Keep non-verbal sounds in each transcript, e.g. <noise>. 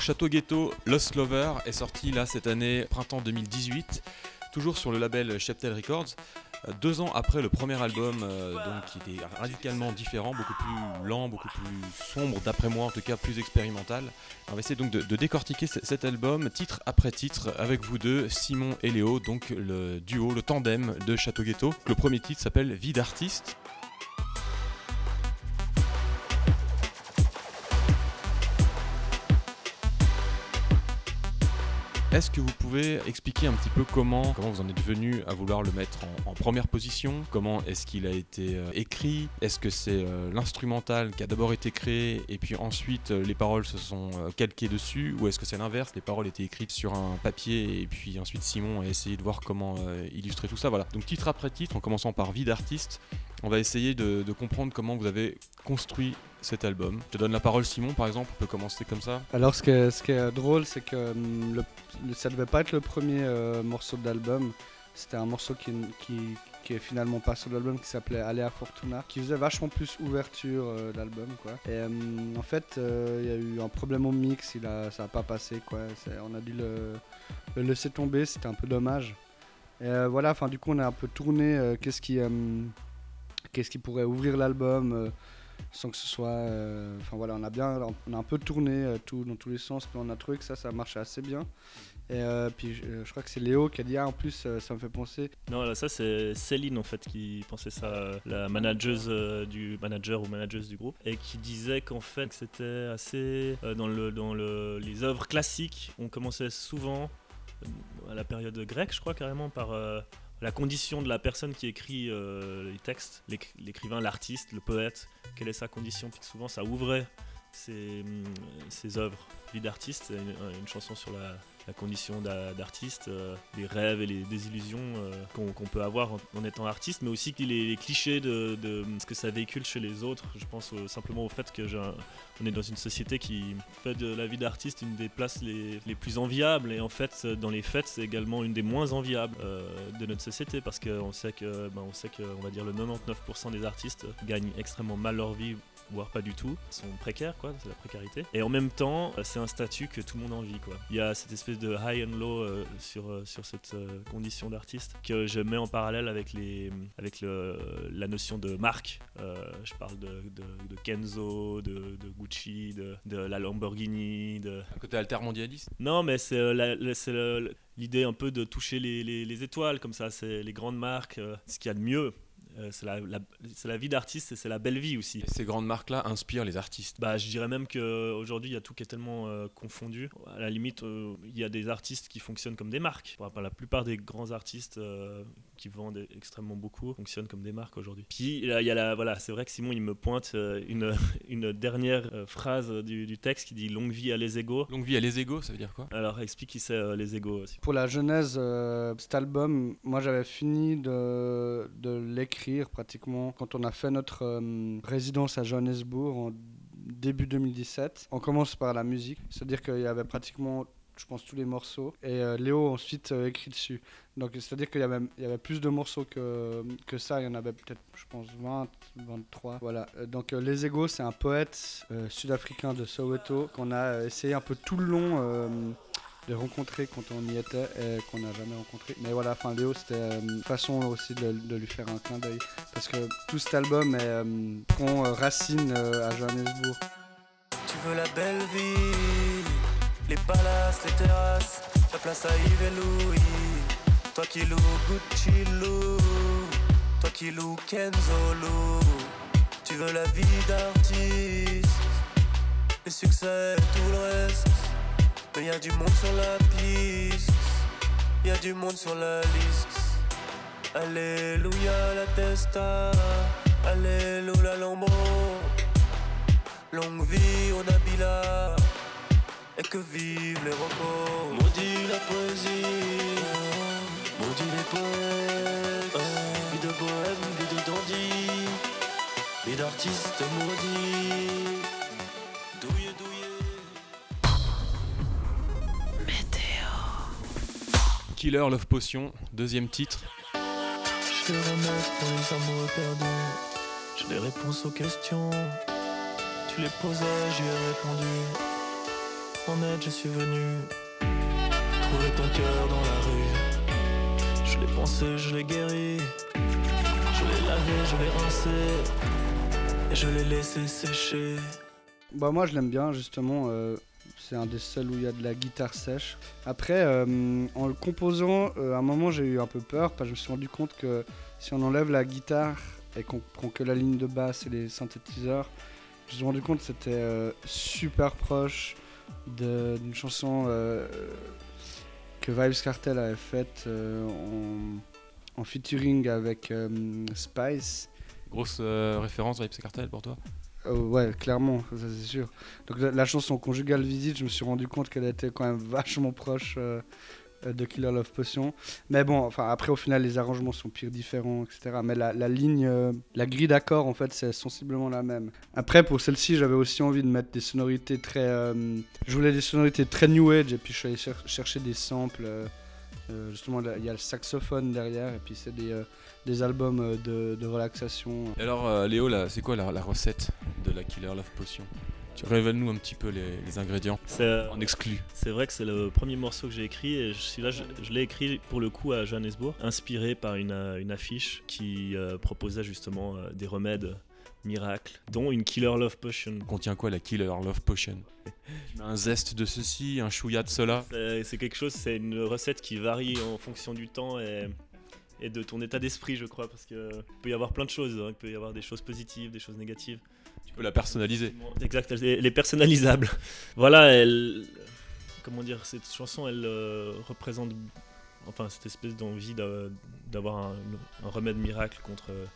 Château Ghetto Lost Lover est sorti là cette année, printemps 2018, toujours sur le label Cheptel Records. Euh, deux ans après le premier album, euh, donc, qui était radicalement différent, beaucoup plus lent, beaucoup plus sombre, d'après moi en tout cas plus expérimental. On va essayer donc de, décortiquer cet album titre après titre avec vous deux, Simon et Léo, donc le duo, le tandem de Château Ghetto. Le premier titre s'appelle Vie d'artiste. Est-ce que vous pouvez expliquer un petit peu comment, vous en êtes venu à vouloir le mettre en, première position? Comment est-ce qu'il a été euh, écrit? Est-ce que c'est euh, l'instrumental qui a d'abord été créé et puis ensuite euh, les paroles se sont calquées dessus? Ou est-ce que c'est l'inverse? Les paroles étaient écrites sur un papier et puis ensuite Simon a essayé de voir comment illustrer tout ça. Voilà. Donc titre après titre, en commençant par Vie d'artiste, on va essayer de comprendre comment vous avez construit cet album. Je te donne la parole Simon par exemple, on peut commencer comme ça. Alors ce qui est, ce qui est drôle, c'est que hum, le, ça devait pas être le premier euh, morceau de l'album. C'était un morceau qui, qui, qui est finalement pas sur l'album, qui s'appelait Alea Fortuna, qui faisait vachement plus ouverture euh, d'album. quoi. Et hum, en fait, euh, il y a eu un problème au mix, il a, ça a pas passé. quoi. On a dû le, laisser tomber, c'était un peu dommage. Et euh, voilà, enfin du coup, on a un peu tourné qu'est-ce qui, hum, qu'est-ce qui pourrait ouvrir l'album. Euh, sans que ce soit. euh, Enfin voilà, on a bien, on a un peu tourné euh, tout dans tous les sens, puis on a trouvé que ça, ça marchait assez bien. Et euh, puis je, je crois que c'est Léo qui a dit ah en plus euh, ça me fait penser. Non, là, ça c'est Céline en fait qui pensait ça, euh, la manageuse euh, du manager ou manageuse du groupe, et qui disait qu'en fait c'était assez euh, dans le dans le, les œuvres classiques, on commençait souvent euh, à la période grecque, je crois carrément par euh, la condition de la personne qui écrit euh, les textes, l'éc- l'écrivain, l'artiste, le poète, quelle est sa condition, puis souvent ça ouvrait ses, ses œuvres. Vie d'artiste, une, une chanson sur la, condition d'a- d'artiste, euh, les rêves et les désillusions euh, qu'on peut avoir en, étant artiste, mais aussi les, clichés de, ce que ça véhicule chez les autres. Je pense simplement au fait que un- on est dans une société qui fait de la vie d'artiste une des places les, plus enviables, et en fait, dans les fêtes, c'est également une des moins enviables euh, de notre société, parce qu'on sait que, ben, on sait que, on va dire, le 99% des artistes gagnent extrêmement mal leur vie voire pas du tout, sont précaires quoi, c'est la précarité. Et en même temps, euh, c'est un statut que tout le monde envie quoi. Il y a cette espèce de high and low euh, sur, euh, sur cette euh, condition d'artiste que je mets en parallèle avec, les, avec le, la notion de marque. Je parle de, de, de Kenzo, de, de Gucci, de, la Lamborghini, de, Un côté altermondialiste non, mais c'est l'idée un peu de toucher les, les- les étoiles, comme ça, c'est les grandes marques, ce qu'il y a de mieux. Euh, c'est la, la- c'est la vie d'artiste et c'est la belle vie aussi. Et ces grandes marques-là inspirent les artistes. Bah, je dirais même qu'aujourd'hui, il y a tout qui est tellement euh, confondu. À la limite, euh, il y a des artistes qui fonctionnent comme des marques. Pour la plupart des grands artistes euh, qui vendent extrêmement beaucoup fonctionnent comme des marques aujourd'hui. Puis, là, il y a la, voilà, c'est vrai que Simon, il me pointe euh, une, <laughs> une dernière euh, phrase du, du texte qui dit Longue vie à les égaux. Longue vie à les égaux, ça veut dire quoi? Alors, explique qui c'est euh, les égaux aussi. Pour la genèse, euh, cet album, moi j'avais fini de, de l'écrire pratiquement quand on a fait notre euh, résidence à Johannesburg en début 2017. On commence par la musique, c'est-à-dire qu'il y avait pratiquement, je pense, tous les morceaux. Et euh, Léo ensuite euh, écrit dessus. Donc c'est-à-dire qu'il y avait, y avait plus de morceaux que, que ça. Il y en avait peut-être, je pense, 20, 23. Voilà. Donc Les Égaux, c'est un poète sud-africain de Soweto qu'on a essayé un peu tout le long. Euh, de rencontrer quand on y était et qu'on n'a jamais rencontré. Mais voilà, enfin Léo, c'était euh, une façon aussi de, lui faire un clin d'œil. Parce que tout cet album est, euh, prend euh, racine euh, à Johannesburg. Tu veux la belle vie, les palaces, les terrasses, la place à Yves et Louis. Toi qui loues Gucci Lou, toi qui loues Kenzo Lou. Tu veux la vie d'artiste, les succès, tout le reste. Mais y a du monde sur la piste, y a du monde sur la liste. Alléluia la testa, Alléluia Lambo. Longue vie au Nabila. Et que vive les repos Maudit la poésie. Maudit les poètes. Vie de bohème, vie de dandy. Vie d'artiste maudit Killer Love Potion, deuxième titre. Je te remettre pour les amours perdus J'ai des réponses aux questions Tu les posais, j'y ai répondu en aide, je suis venu trouver ton cœur dans la rue. Je l'ai pensé, je l'ai guéri. Je l'ai lavé, je l'ai rincé. Et je l'ai laissé sécher. Bah moi je l'aime bien justement. euh, c'est un des seuls où il y a de la guitare sèche. Après, euh, en le composant, euh, à un moment j'ai eu un peu peur parce que je me suis rendu compte que si on enlève la guitare et qu'on prend que la ligne de basse et les synthétiseurs, je me suis rendu compte que c'était euh, super proche d'une chanson que Vibes Cartel avait faite en, en featuring avec Spice. Grosse référence Vibes Cartel pour toi? Euh, ouais, clairement, ça c'est sûr. Donc la, chanson Conjugal Visite, je me suis rendu compte qu'elle était quand même <laughs> vachement proche euh, de Killer Love Potion. Mais bon, enfin après au final les arrangements sont pires différents, etc. Mais la, ligne, euh, la grille d'accords en fait c'est sensiblement la même. Après pour celle-ci j'avais aussi envie de mettre des sonorités très... je voulais des sonorités très new age et puis je suis allé cher- chercher des samples. justement il y a le saxophone derrière et puis c'est des, des albums euh, de, de relaxation. Et alors euh, Léo, là, c'est quoi la, la recette de la Killer Love Potion? Tu révèle-nous un petit peu les, les ingrédients C'est euh, en exclu. c'est vrai que c'est le premier morceau que j'ai écrit et je, je l'ai écrit pour le coup à Johannesburg, inspiré par une, euh, une affiche qui euh, proposait justement euh, des remèdes miracles, dont une Killer Love Potion. Contient quoi la Killer Love Potion? Un zeste de ceci, un chouïa de cela? C'est c'est quelque chose, c'est une recette qui varie en fonction du temps et, et de ton état d'esprit, je crois, parce que peut y avoir plein de choses. hein. Il peut y avoir des choses positives, des choses négatives. Tu peux la personnaliser. Exact, elle est, personnalisable. <laughs> voilà, elle. Comment dire, cette chanson, elle euh, représente. Enfin, cette espèce d'envie d'a- d'avoir un, un remède miracle contre euh,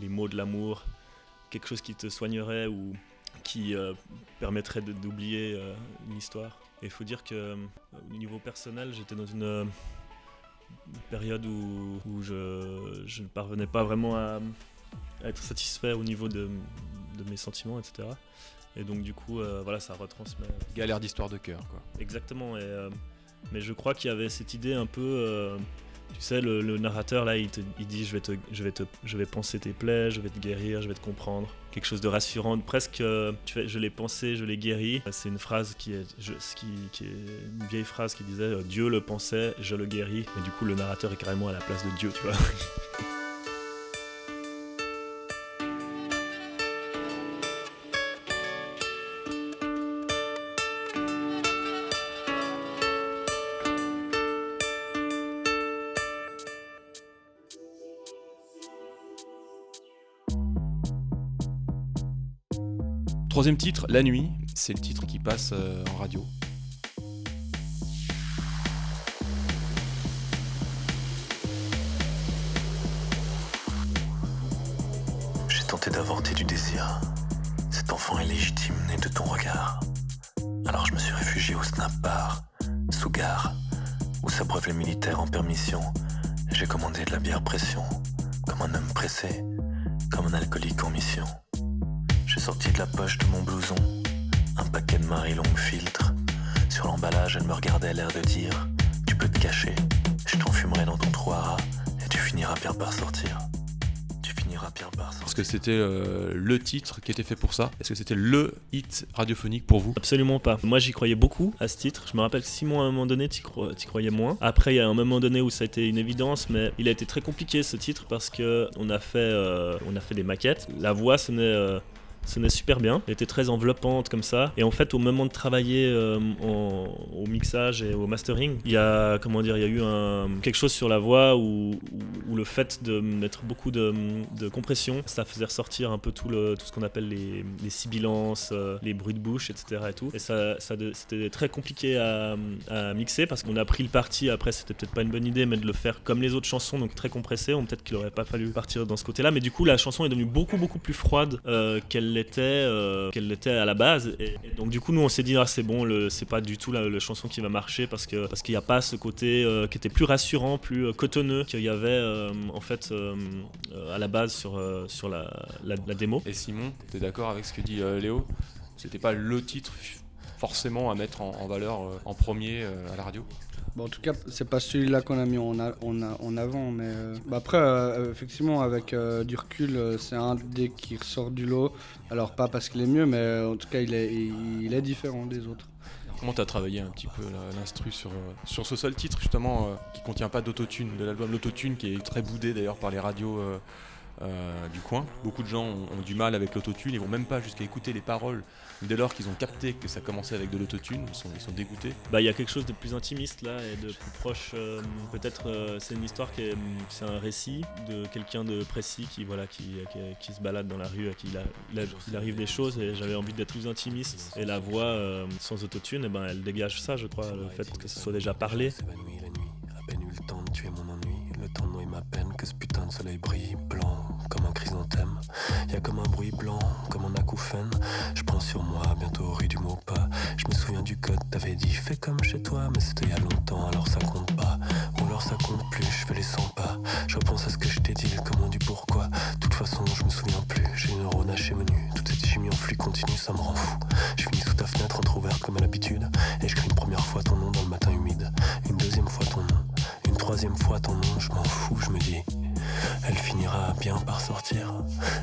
les maux de l'amour, quelque chose qui te soignerait ou qui euh, permettrait d'oublier euh, une histoire. Et il faut dire que, au niveau personnel, j'étais dans une, une période où, où je, je ne parvenais pas vraiment à, à être satisfait au niveau de, de mes sentiments, etc. Et donc du coup, euh, voilà, ça retransmet Galère d'histoire de cœur, quoi. exactement. Et, euh, mais je crois qu'il y avait cette idée un peu, euh, tu sais, le, narrateur là, il, il dit, je vais te, je vais te, je vais penser tes plaies, je vais te guérir, je vais te comprendre. Quelque chose de rassurant, presque. euh, tu fais, je l'ai pensé, je l'ai guéri. C'est une phrase qui est, je- qui, qui est une vieille phrase qui disait, euh, Dieu le pensait, je le guéris. Et du coup, le narrateur est carrément à la place de Dieu, tu vois. <laughs> Troisième titre, La Nuit. C'est le titre qui passe euh, en radio. J'ai tenté d'avorter du désir. Cet enfant est légitime né de ton regard. Alors je me suis réfugié au Snap Bar, sous gare, où s'abreuvent les militaires en permission. J'ai commandé de la bière pression, comme un homme pressé, comme un alcoolique en mission. J'ai sorti de la poche de mon blouson un paquet de Marie Longue filtre. Sur l'emballage, elle me regardait l'air de dire Tu peux te cacher, je t'enfumerai dans ton rats et tu finiras bien par sortir. Tu finiras bien par sortir. Est-ce que c'était euh, le titre qui était fait pour ça? Est-ce que c'était le hit radiophonique pour vous? Absolument pas. Moi, j'y croyais beaucoup à ce titre. Je me rappelle que Simon, à un moment donné, t'y cro- t'y croyais moins. Après, il y a un moment donné où ça a été une évidence, mais il a été très compliqué ce titre parce que on a fait, euh, on a fait des maquettes. La voix sonnait. euh, sonnait super bien, elle était très enveloppante comme ça. Et en fait, au moment de travailler euh, au mixage et au mastering, il y a comment dire, il y a eu quelque chose sur la voix où, le fait de mettre beaucoup de, compression, ça faisait ressortir un peu tout, ce qu'on appelle les, sibilances, euh, les bruits de bouche, etc. Et, tout. et ça, c'était très compliqué à, mixer parce qu'on a pris le parti. Après, c'était peut-être pas une bonne idée, mais de le faire comme les autres chansons, donc très compressé. Peut-être qu'il aurait pas fallu partir dans ce côté-là, mais du coup, la chanson est devenue beaucoup beaucoup plus froide euh, qu'elle l'était, euh, qu'elle à la base. Et, donc du coup, nous, on s'est dit, ah, c'est bon, c'est pas du tout la, chanson qui va marcher parce que parce qu'il n'y a pas ce côté euh, qui était plus rassurant, plus euh, cotonneux qu'il y avait en fait à la base sur sur la, la, démo. Et Simon, t'es d'accord avec ce que dit Léo? C'était pas le titre forcément à mettre en, valeur en premier à la radio? En tout cas, c'est pas celui-là qu'on a mis en, avant, mais euh, bah après, euh, effectivement, avec euh, du recul, c'est un des qui ressort du lot. Alors, pas parce qu'il est mieux, mais en tout cas, il est, il, est différent des autres. Comment t'as travaillé un petit peu l'instru sur, ce seul titre justement qui contient pas d'autotune de l'album L'autotune qui est très boudé d'ailleurs par les radios du coin? Beaucoup de gens ont, du mal avec l'autotune, ils vont même pas jusqu'à écouter les paroles. Dès lors qu'ils ont capté que ça commençait avec de l'autotune, ils sont, ils sont dégoûtés. Bah il y a quelque chose de plus intimiste là et de plus proche. Euh, peut-être euh, c'est une histoire qui est, c'est un récit de quelqu'un de précis qui voilà qui, qui, se balade dans la rue, à qui il, arrive des choses et j'avais envie d'être plus intimiste. Et la voix sans autotune, et eh ben elle dégage ça, je crois, le fait que ce soit déjà parlé. le temps de tuer mon ennui, le temps de noyer ma peine, que ce putain de soleil brille blanc comme un chrysanthème. Y a comme un bruit blanc, comme un acouphène. Je prends sur moi, bientôt rue du mot pas. Je me souviens du code, t'avais dit fais comme chez toi, mais c'était il y a longtemps, alors ça compte pas. Ou alors ça compte plus, je fais les 100 pas. Je repense à ce que je t'ai dit, le comment du pourquoi. De toute façon, je me souviens plus, j'ai une neurone hachée menu. Toute cette chimie en flux continue, ça me rend fou. Je finis sous ta fenêtre entrouverte comme à l'habitude. Et je crie une première fois ton nom dans le matin humide. Une deuxième fois ton nom. Une troisième fois ton nom, je m'en fous, je me dis. Elle finira bien par sortir.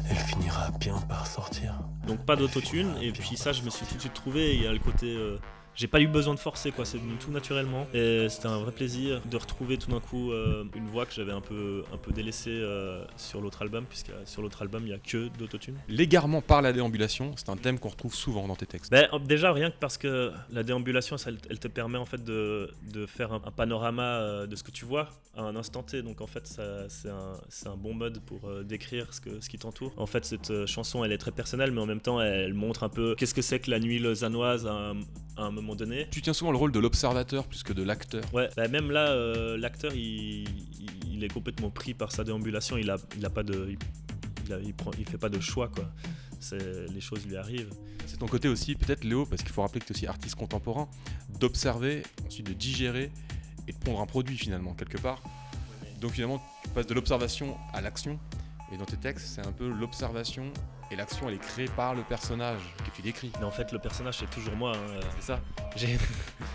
Elle finira bien par sortir. Donc pas d'autotune. Et puis ça, je me suis tout de suite trouvé. Il y a le côté euh, j'ai pas eu besoin de forcer quoi, c'est venu tout naturellement et c'était un vrai plaisir de retrouver tout d'un coup euh, une voix que j'avais un peu, un peu délaissée euh, sur l'autre album, puisque sur l'autre album il y a que d'autotune. L'égarement par la déambulation, c'est un thème qu'on retrouve souvent dans tes textes. Ben, déjà rien que parce que la déambulation, elle, te permet en fait de, de faire un, panorama euh, de ce que tu vois à un instant T, donc en fait c'est un, un, bon mode pour décrire ce, que, ce qui t'entoure. En fait cette chanson elle est très personnelle, mais en même temps elle montre un peu qu'est-ce que c'est que la nuit lausannoise à un moment donné. Tu tiens souvent le rôle de l'observateur plus que de l'acteur. Ouais, bah, même là, euh, l'acteur, il, il, est complètement pris par sa déambulation. Il a, il a pas de, il, il fait pas de choix quoi. Les choses lui arrivent. C'est ton côté aussi, peut-être Léo, parce qu'il faut rappeler que tu es aussi artiste contemporain, d'observer, ensuite de digérer et de prendre un produit finalement quelque part. Donc finalement, tu passes de l'observation à l'action. Et dans tes textes, c'est un peu l'observation et l'action, elle est créée par le personnage que tu décris. Mais en fait, le personnage, c'est toujours moi. Hein. C'est ça. <laughs>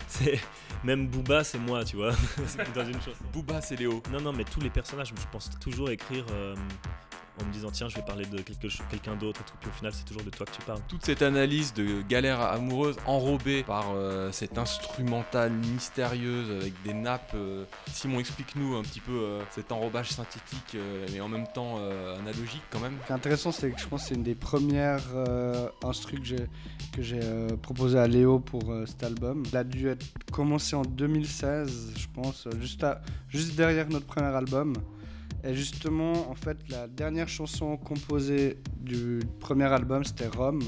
c'est... Même Booba, c'est moi, tu vois. <laughs> c'est dans une chose. Booba, c'est Léo. Non, non, mais tous les personnages, je pense toujours écrire euh, en me disant tiens je vais parler de quelque, quelqu'un d'autre et tout puis au final c'est toujours de toi que tu parles. Toute cette analyse de galère amoureuse enrobée par euh, cette instrumentale mystérieuse avec des nappes. Euh, Simon explique-nous un petit peu euh, cet enrobage synthétique mais en même temps analogique quand même. Ce qui est intéressant c'est que je pense que c'est une des premières instrus que j'ai proposé à Léo pour cet album. Il a dû être commencé en 2016 je pense juste, à, juste derrière notre premier album. Et justement, en fait, la dernière chanson composée du premier album, c'était Rome.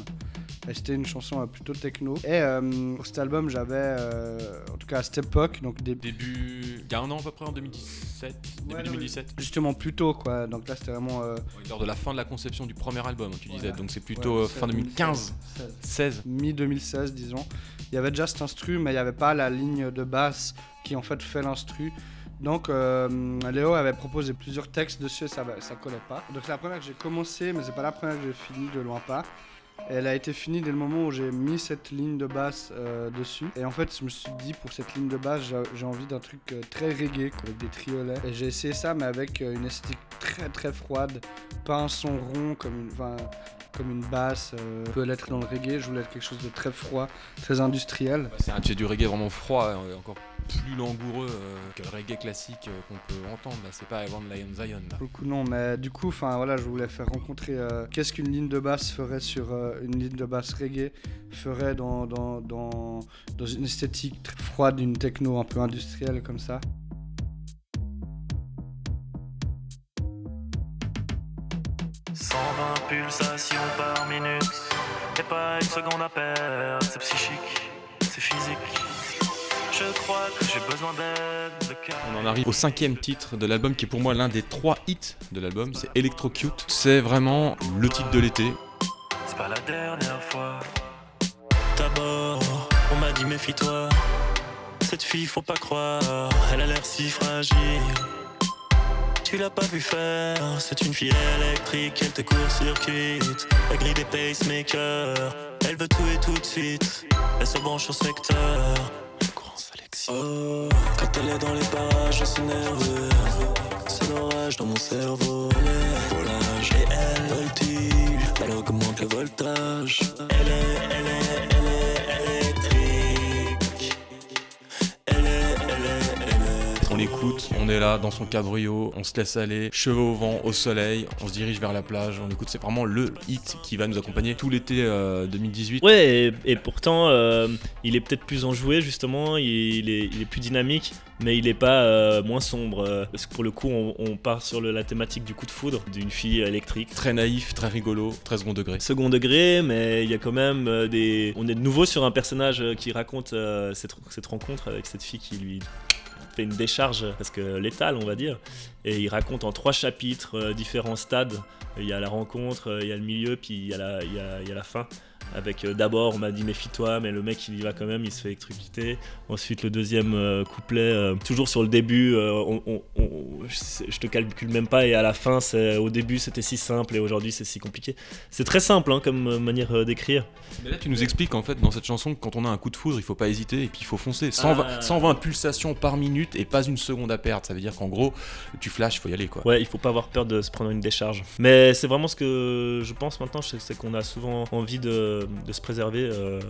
Et c'était une chanson euh, plutôt techno. Et euh, pour cet album, j'avais, euh, en tout cas à cette époque, donc des... début, il y a un an à peu près en 2017, début 2017. Justement plus tôt, quoi. Donc là, c'était vraiment. lors de la fin de la conception du premier album, tu disais. Donc c'est plutôt fin 2015, 16. Mi 2016, disons. Il y avait déjà cet instru, mais il n'y avait pas la ligne de basse qui en fait fait l'instru. Donc euh, Léo avait proposé plusieurs textes dessus et ça, ça collait pas. Donc c'est la première que j'ai commencé, mais c'est pas la première que j'ai fini, de loin pas. Elle a été finie dès le moment où j'ai mis cette ligne de basse euh, dessus. Et en fait, je me suis dit, pour cette ligne de basse, j'ai envie d'un truc euh, très reggae, avec des triolets. Et j'ai essayé ça, mais avec une esthétique très très froide. Pas un son rond comme une, basse. peut l'être dans le reggae. Je voulais être quelque chose de très froid, très industriel. c'est du reggae vraiment froid, hein, encore plus langoureux euh, que le reggae classique euh, qu'on peut entendre. Là, c'est pas Avant Lion Zion. Là. Beaucoup non, mais du coup, enfin voilà, je voulais faire rencontrer euh, qu'est-ce qu'une ligne de basse ferait sur une ligne de basse reggae ferait dans, dans, dans, dans une esthétique très froide, une techno un peu industrielle comme ça. « pulsations par minute, et pas une seconde à perdre, c'est psychique, c'est physique. Je crois que j'ai besoin d'aide. On en arrive au cinquième titre de l'album qui est pour moi l'un des trois hits de l'album, c'est Electrocute. C'est vraiment le titre de l'été. C'est pas la dernière fois. D'abord, on m'a dit méfie-toi. Cette fille, faut pas croire, elle a l'air si fragile. Tu l'as pas vu faire, c'est une fille électrique, elle te court-circuite. La grille des pacemakers, elle veut tout et tout de suite. Elle se branche au secteur. Oh, quand elle est dans les parages, c'est nerveux. C'est l'orage dans mon cerveau. Elle est volage et elle voltige. Elle augmente le voltage? Écoute, on est là dans son cabrio, on se laisse aller, cheveux au vent, au soleil, on se dirige vers la plage, on écoute, c'est vraiment le hit qui va nous accompagner tout l'été 2018. Ouais, et, pourtant, il est peut-être plus enjoué justement, il est, il est plus dynamique mais il n'est pas euh, moins sombre. Euh, parce que pour le coup, on, part sur la thématique du coup de foudre d'une fille électrique. Très naïf, très rigolo, très second degré. Second degré, mais il y a quand même euh, des. On est de nouveau sur un personnage qui raconte cette, cette rencontre avec cette fille qui lui fait une décharge parce que létale on va dire et il raconte en trois chapitres différents stades. Il y a la rencontre il y a le milieu puis il y a la fin avec euh, d'abord on m'a dit méfie-toi mais le mec il y va quand même il se fait électrocuter. Ensuite le deuxième euh, couplet euh, toujours sur le début je, te calcule même pas et à la fin au début c'était si simple et aujourd'hui c'est si compliqué. C'est très simple hein, comme manière d'écrire. Mais là tu nous expliques en fait dans cette chanson que quand on a un coup de foudre il faut pas hésiter et puis il faut foncer. 120, 120 ah. pulsations par minute et pas une seconde à perdre. Ça veut dire qu'en gros tu flashes il faut y aller quoi. Ouais il faut pas avoir peur de se prendre une décharge. Mais c'est vraiment ce que je pense maintenant c'est qu'on a souvent envie de de, se préserver euh,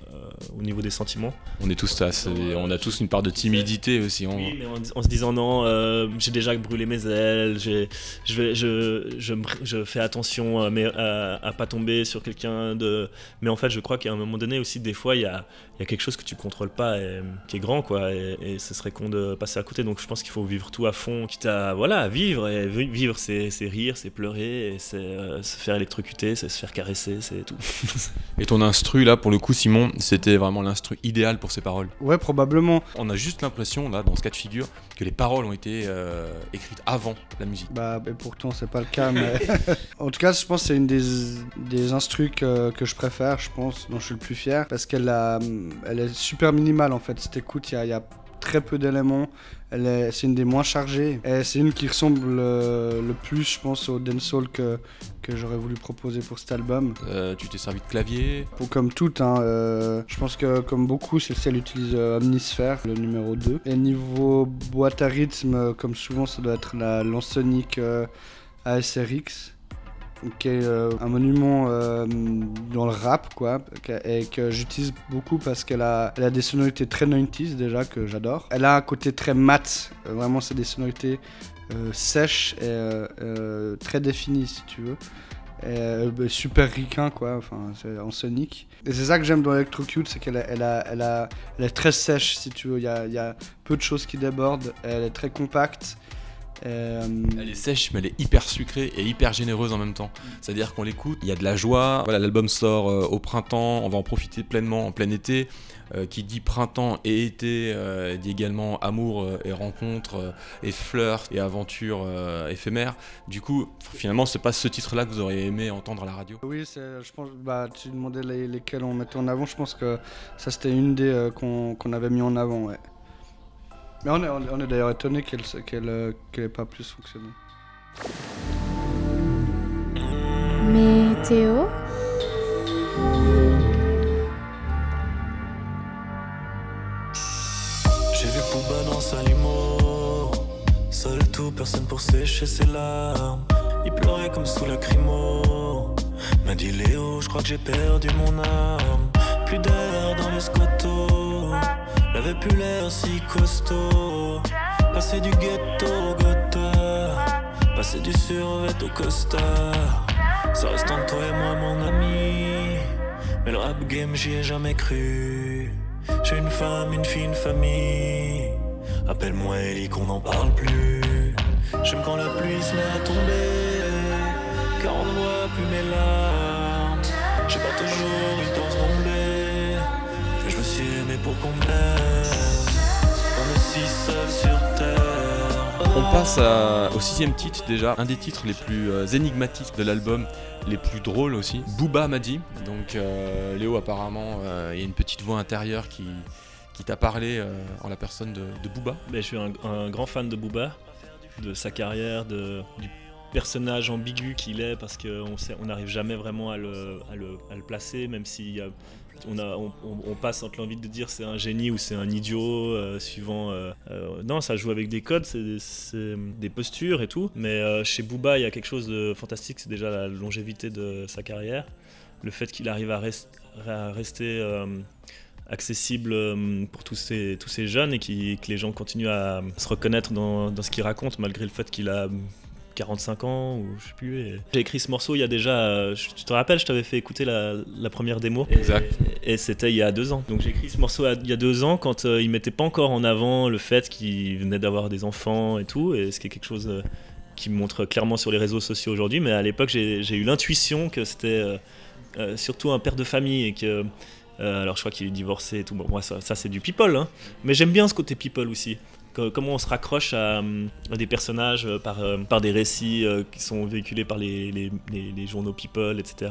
euh, au niveau des sentiments. On est tous ça, on a tous une part de timidité aussi. Oui, mais en, se disant non, euh, j'ai déjà brûlé mes ailes, je, je, je, je, fais attention à, à, pas tomber sur quelqu'un de. Mais en fait, je crois qu'à un moment donné aussi, des fois, il y a, y a, quelque chose que tu contrôles pas et, qui est grand, quoi, et, ce serait con de passer à côté. Donc je pense qu'il faut vivre tout à fond, quitte à voilà, vivre. Et vivre, c'est rire, c'est pleurer, c'est se faire électrocuter, c'est se faire caresser, c'est tout. <laughs> et ton instru, là, pour le coup, Simon, c'était vraiment l'instru idéal pour ces paroles. Ouais, probablement. On a juste l'impression, là, dans ce cas de figure, que les paroles ont été euh, écrites avant la musique. Bah, pourtant, c'est pas le cas. mais... <laughs> en tout cas, je pense que c'est une des, des instrus que, je préfère, je pense, dont je suis le plus fier, parce qu'elle elle est super minimale en fait. Cette écoute, il y a très peu d'éléments. C'est une des moins chargées. Et c'est une qui ressemble euh, le, plus, je pense, au dancehall que, que j'aurais voulu proposer pour cet album. Euh, tu t'es servi de clavier? Pour, Comme tout, hein, euh, je pense que comme beaucoup, celle-ci utilise Omnisphere, le numéro 2. Et niveau boîte à rythme, comme souvent, ça doit être la Lansonic ASRX qui est euh, un monument euh, dans le rap, quoi, et que j'utilise beaucoup parce qu'elle a, des sonorités très 90s déjà, que j'adore. Elle a un côté très mat, euh, vraiment c'est des sonorités sèches et très définies si tu veux. Et, bah, super ricain quoi, enfin c'est en sonic. Et c'est ça que j'aime dans Electrocute, c'est qu'elle est très sèche si tu veux, il y a, peu de choses qui débordent, elle est très compacte euh, elle est sèche, mais elle est hyper sucrée et hyper généreuse en même temps. C'est-à-dire qu'on l'écoute, il y a de la joie. Voilà, l'album sort euh, au printemps, on va en profiter pleinement en plein été. Euh, qui dit printemps et été dit également amour et rencontre et fleurs et aventures éphémères. Du coup, finalement, c'est pas ce titre-là que vous auriez aimé entendre à la radio. Oui, je pense. Bah, tu demandais lesquels on mettait en avant. Je pense que ça c'était une des qu'on avait mis en avant. Ouais. Mais on est, on est d'ailleurs étonné qu'elle qu'elle euh, qu'elle pas plus fonctionné. Météo J'ai vu Pouba dans sa limo. Seul tout, personne pour sécher ses larmes. Il pleurait comme sous la crimo M'a dit Léo, je crois que j'ai perdu mon âme. Plus d'air dans les scotos J'avais plus l'air si costaud. Passer du ghetto au gotha. Passer du survêt au costard. Ça reste entre toi et moi, mon ami. Mais le rap game, j'y ai jamais cru. J'ai une femme, une fille, une famille. Appelle-moi Ellie qu'on n'en parle plus. J'aime quand la pluie se met à tomber. Car on ne voit plus mes larmes. J'ai pas toujours eu le temps de je me suis aimé pour qu'on si seul sur terre. On passe au sixième titre déjà, un des titres les plus euh, énigmatiques de l'album, les plus drôles aussi. Booba m'a dit. Donc euh, Léo apparemment, euh, il y a une petite voix intérieure qui, qui t'a parlé en la personne de, de Booba. Mais je suis un, grand fan de Booba, de sa carrière, de, du personnage ambigu qu'il est, parce qu'on on n'arrive jamais vraiment à le, à le, à le placer, même s'il y a on, a, on, passe entre l'envie de dire c'est un génie ou c'est un idiot, euh, suivant. Euh, euh, non, ça joue avec des codes, c'est des postures et tout. Mais chez Booba, il y a quelque chose de fantastique, c'est déjà la longévité de sa carrière. Le fait qu'il arrive à, rester accessible pour tous ces, tous ces jeunes et que les gens continuent à se reconnaître dans, dans ce qu'il raconte malgré le fait qu'il a 45 ans ou je sais plus. J'ai écrit ce morceau il y a déjà. Euh, tu te rappelles, je t'avais fait écouter la, la première démo. Exact. Et, c'était il y a deux ans. Donc j'ai écrit ce morceau il y a deux ans quand il mettait pas encore en avant le fait qu'il venait d'avoir des enfants et tout. Et ce qui est quelque chose qui montre clairement sur les réseaux sociaux aujourd'hui. Mais à l'époque, j'ai eu l'intuition que c'était surtout un père de famille et que euh, alors je crois qu'il est divorcé et tout. Bon, moi, ça, c'est du people. Hein. Mais j'aime bien ce côté people aussi. Comment on se raccroche à, des personnages euh, par, euh, par des récits qui sont véhiculés par les, les, journaux people, etc.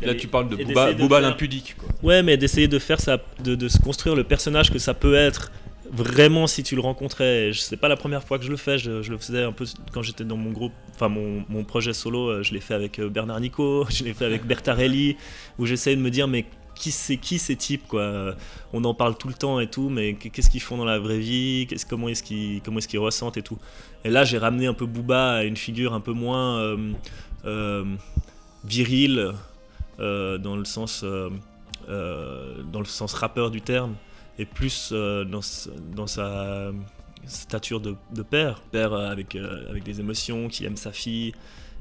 Et, Là, tu parles de Booba, l'impudique. Ouais, mais d'essayer de faire ça, de, de, se construire le personnage que ça peut être vraiment si tu le rencontrais. C'est pas la première fois que je le fais, je, le faisais un peu quand j'étais dans mon groupe, enfin mon, mon projet solo, je l'ai fait avec Bernard Nico, <laughs> je l'ai fait avec Bertarelli, où j'essayais de me dire mais qui c'est qui ces types quoi. On en parle tout le temps et tout mais qu'est-ce qu'ils font dans la vraie vie comment est-ce qu'ils est-ce ressentent et tout. Et là j'ai ramené un peu Booba à une figure un peu moins euh, euh, virile euh, dans le sens dans le sens rappeur du terme et plus dans, dans sa stature de, père. Père avec avec des émotions qui aime sa fille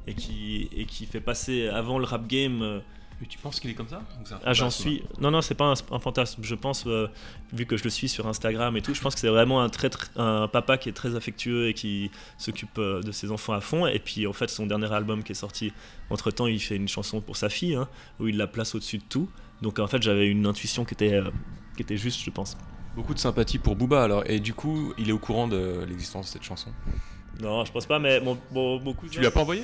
et qui et qui fait passer avant le rap game tu penses qu'il est comme ça Ah, j'en suis. Non, non, c'est pas un, fantasme. Je pense, euh, vu que je le suis sur Instagram et tout, je pense que c'est vraiment un, très, un papa qui est très affectueux et qui s'occupe euh, de ses enfants à fond. Et puis, en fait, son dernier album qui est sorti, entre temps, il fait une chanson pour sa fille, hein, où il la place au-dessus de tout. Donc, en fait, j'avais une intuition qui était, euh, qui était juste, je pense. Beaucoup de sympathie pour Booba alors. Et du coup, il est au courant de l'existence de cette chanson non, je pense pas, mais mon, cousin. Tu lui as pas envoyé?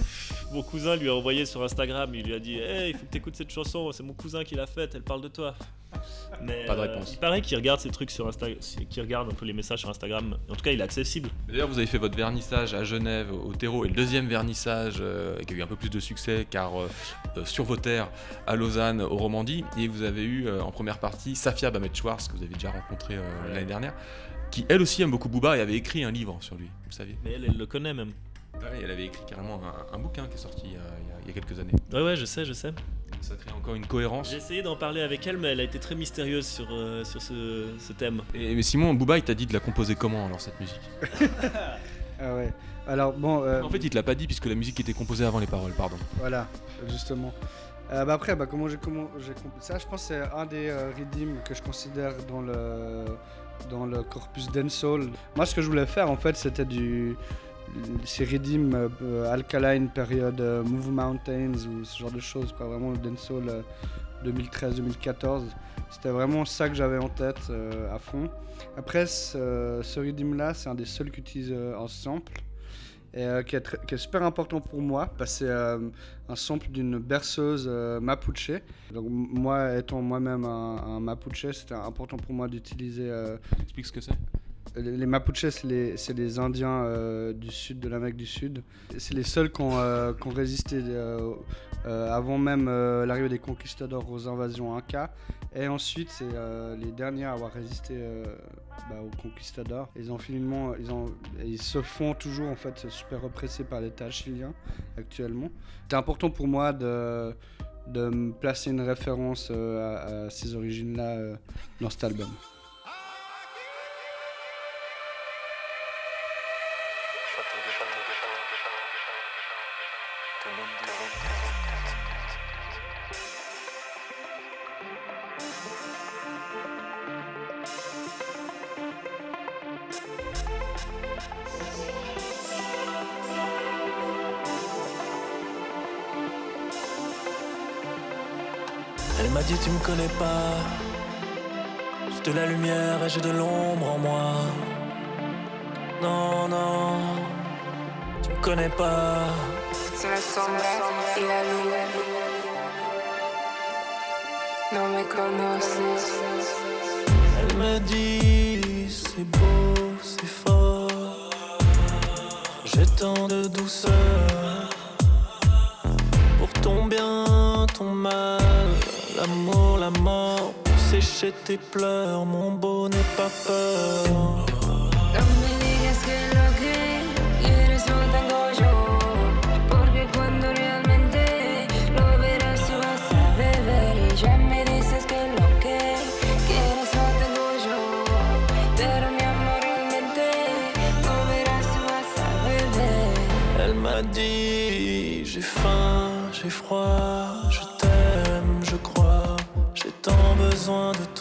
Mon cousin lui a envoyé sur Instagram, il lui a dit Hey, il faut que tu écoutes cette chanson, c'est mon cousin qui l'a faite, elle parle de toi. Mais, pas de euh, réponse. il paraît qu'il regarde ces trucs sur Instagram, qu'il regarde un peu les messages sur Instagram. En tout cas, il est accessible. D'ailleurs, vous avez fait votre vernissage à Genève, au terreau, et le deuxième vernissage euh, qui a eu un peu plus de succès, car euh, sur vos terres, à Lausanne, au Romandie, et vous avez eu en première partie Safia Bamet Schwartz, que vous avez déjà rencontré l'année dernière qui elle aussi aime beaucoup Booba et avait écrit un livre sur lui, vous saviez. Mais elle, elle le connaît même. Ouais, elle avait écrit carrément un, bouquin qui est sorti il y, a, quelques années. Ouais, ouais, je sais, je sais. Ça crée encore une cohérence. J'ai essayé d'en parler avec elle, mais elle a été très mystérieuse sur, euh, sur ce, ce, thème. Et, mais Simon, Booba, il t'a dit de la composer comment alors cette musique? <laughs> Ah ouais. Alors bon. Euh, en fait, il te l'a pas dit puisque la musique était composée avant les paroles, pardon. Voilà, justement. Euh, bah après, bah, comment j'ai comment j'ai ça Je pense que c'est un des euh, que je considère dans le dans le corpus dancehall. Moi, ce que je voulais faire, en fait, c'était du rythmes euh, alkaline période euh, Move Mountains ou ce genre de choses, quoi. Vraiment le dancehall 2013-2014. C'était vraiment ça que j'avais en tête à fond. Après, ce, ce rythme-là, c'est un des seuls que j'utilise en sample et euh, qui, est super important pour moi. c'est euh, un sample d'une berceuse euh, mapuche. Donc moi, étant moi-même un, mapuche, c'était important pour moi d'utiliser. Explique ce que c'est. Les, Mapuches, c'est les, Indiens du sud de l'Amérique du Sud. C'est les seuls qui ont, résisté avant même l'arrivée des conquistadors aux invasions Inca. Et ensuite, c'est les derniers à avoir résisté bah, aux conquistadors. Ils, ont finalement, ils, ont, ils se font toujours en fait super repressés par l'État chilien actuellement. C'est important pour moi de, de placer une référence euh, à, ces origines-là euh, dans cet album. tes pleurs, mon beau, n'aie pas peur. dit j'ai faim, j'ai froid, je t'aime, je crois, j'ai tant besoin de toi.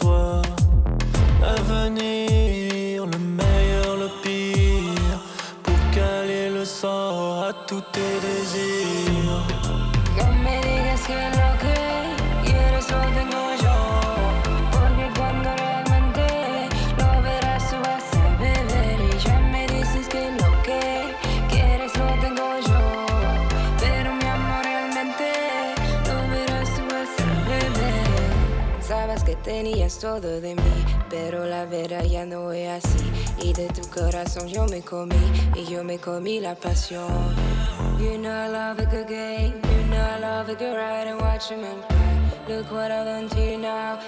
Tenías todo de mí, pero la verdad ya no es así. Y de tu corazón yo me comí, y yo me comí la pasión. You know I love a good game, you know I love a good ride and watch a man cry. Look what I've done to you now.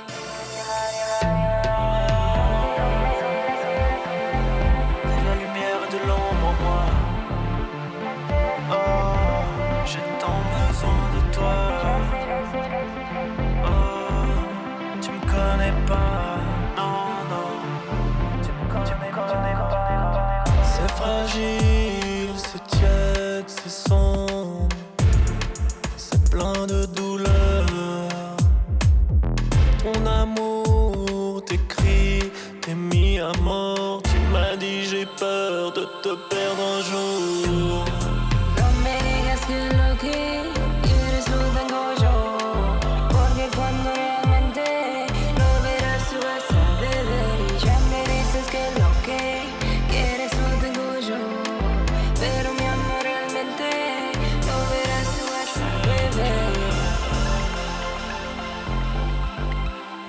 la lumière de l'ombre en moi. Oh, j'ai tant besoin C'est fragile, c'est tiède, c'est sombre. C'est plein de douleur. Ton amour, tes cris, t'es mis à mort. Tu m'as dit j'ai peur de te perdre un jour.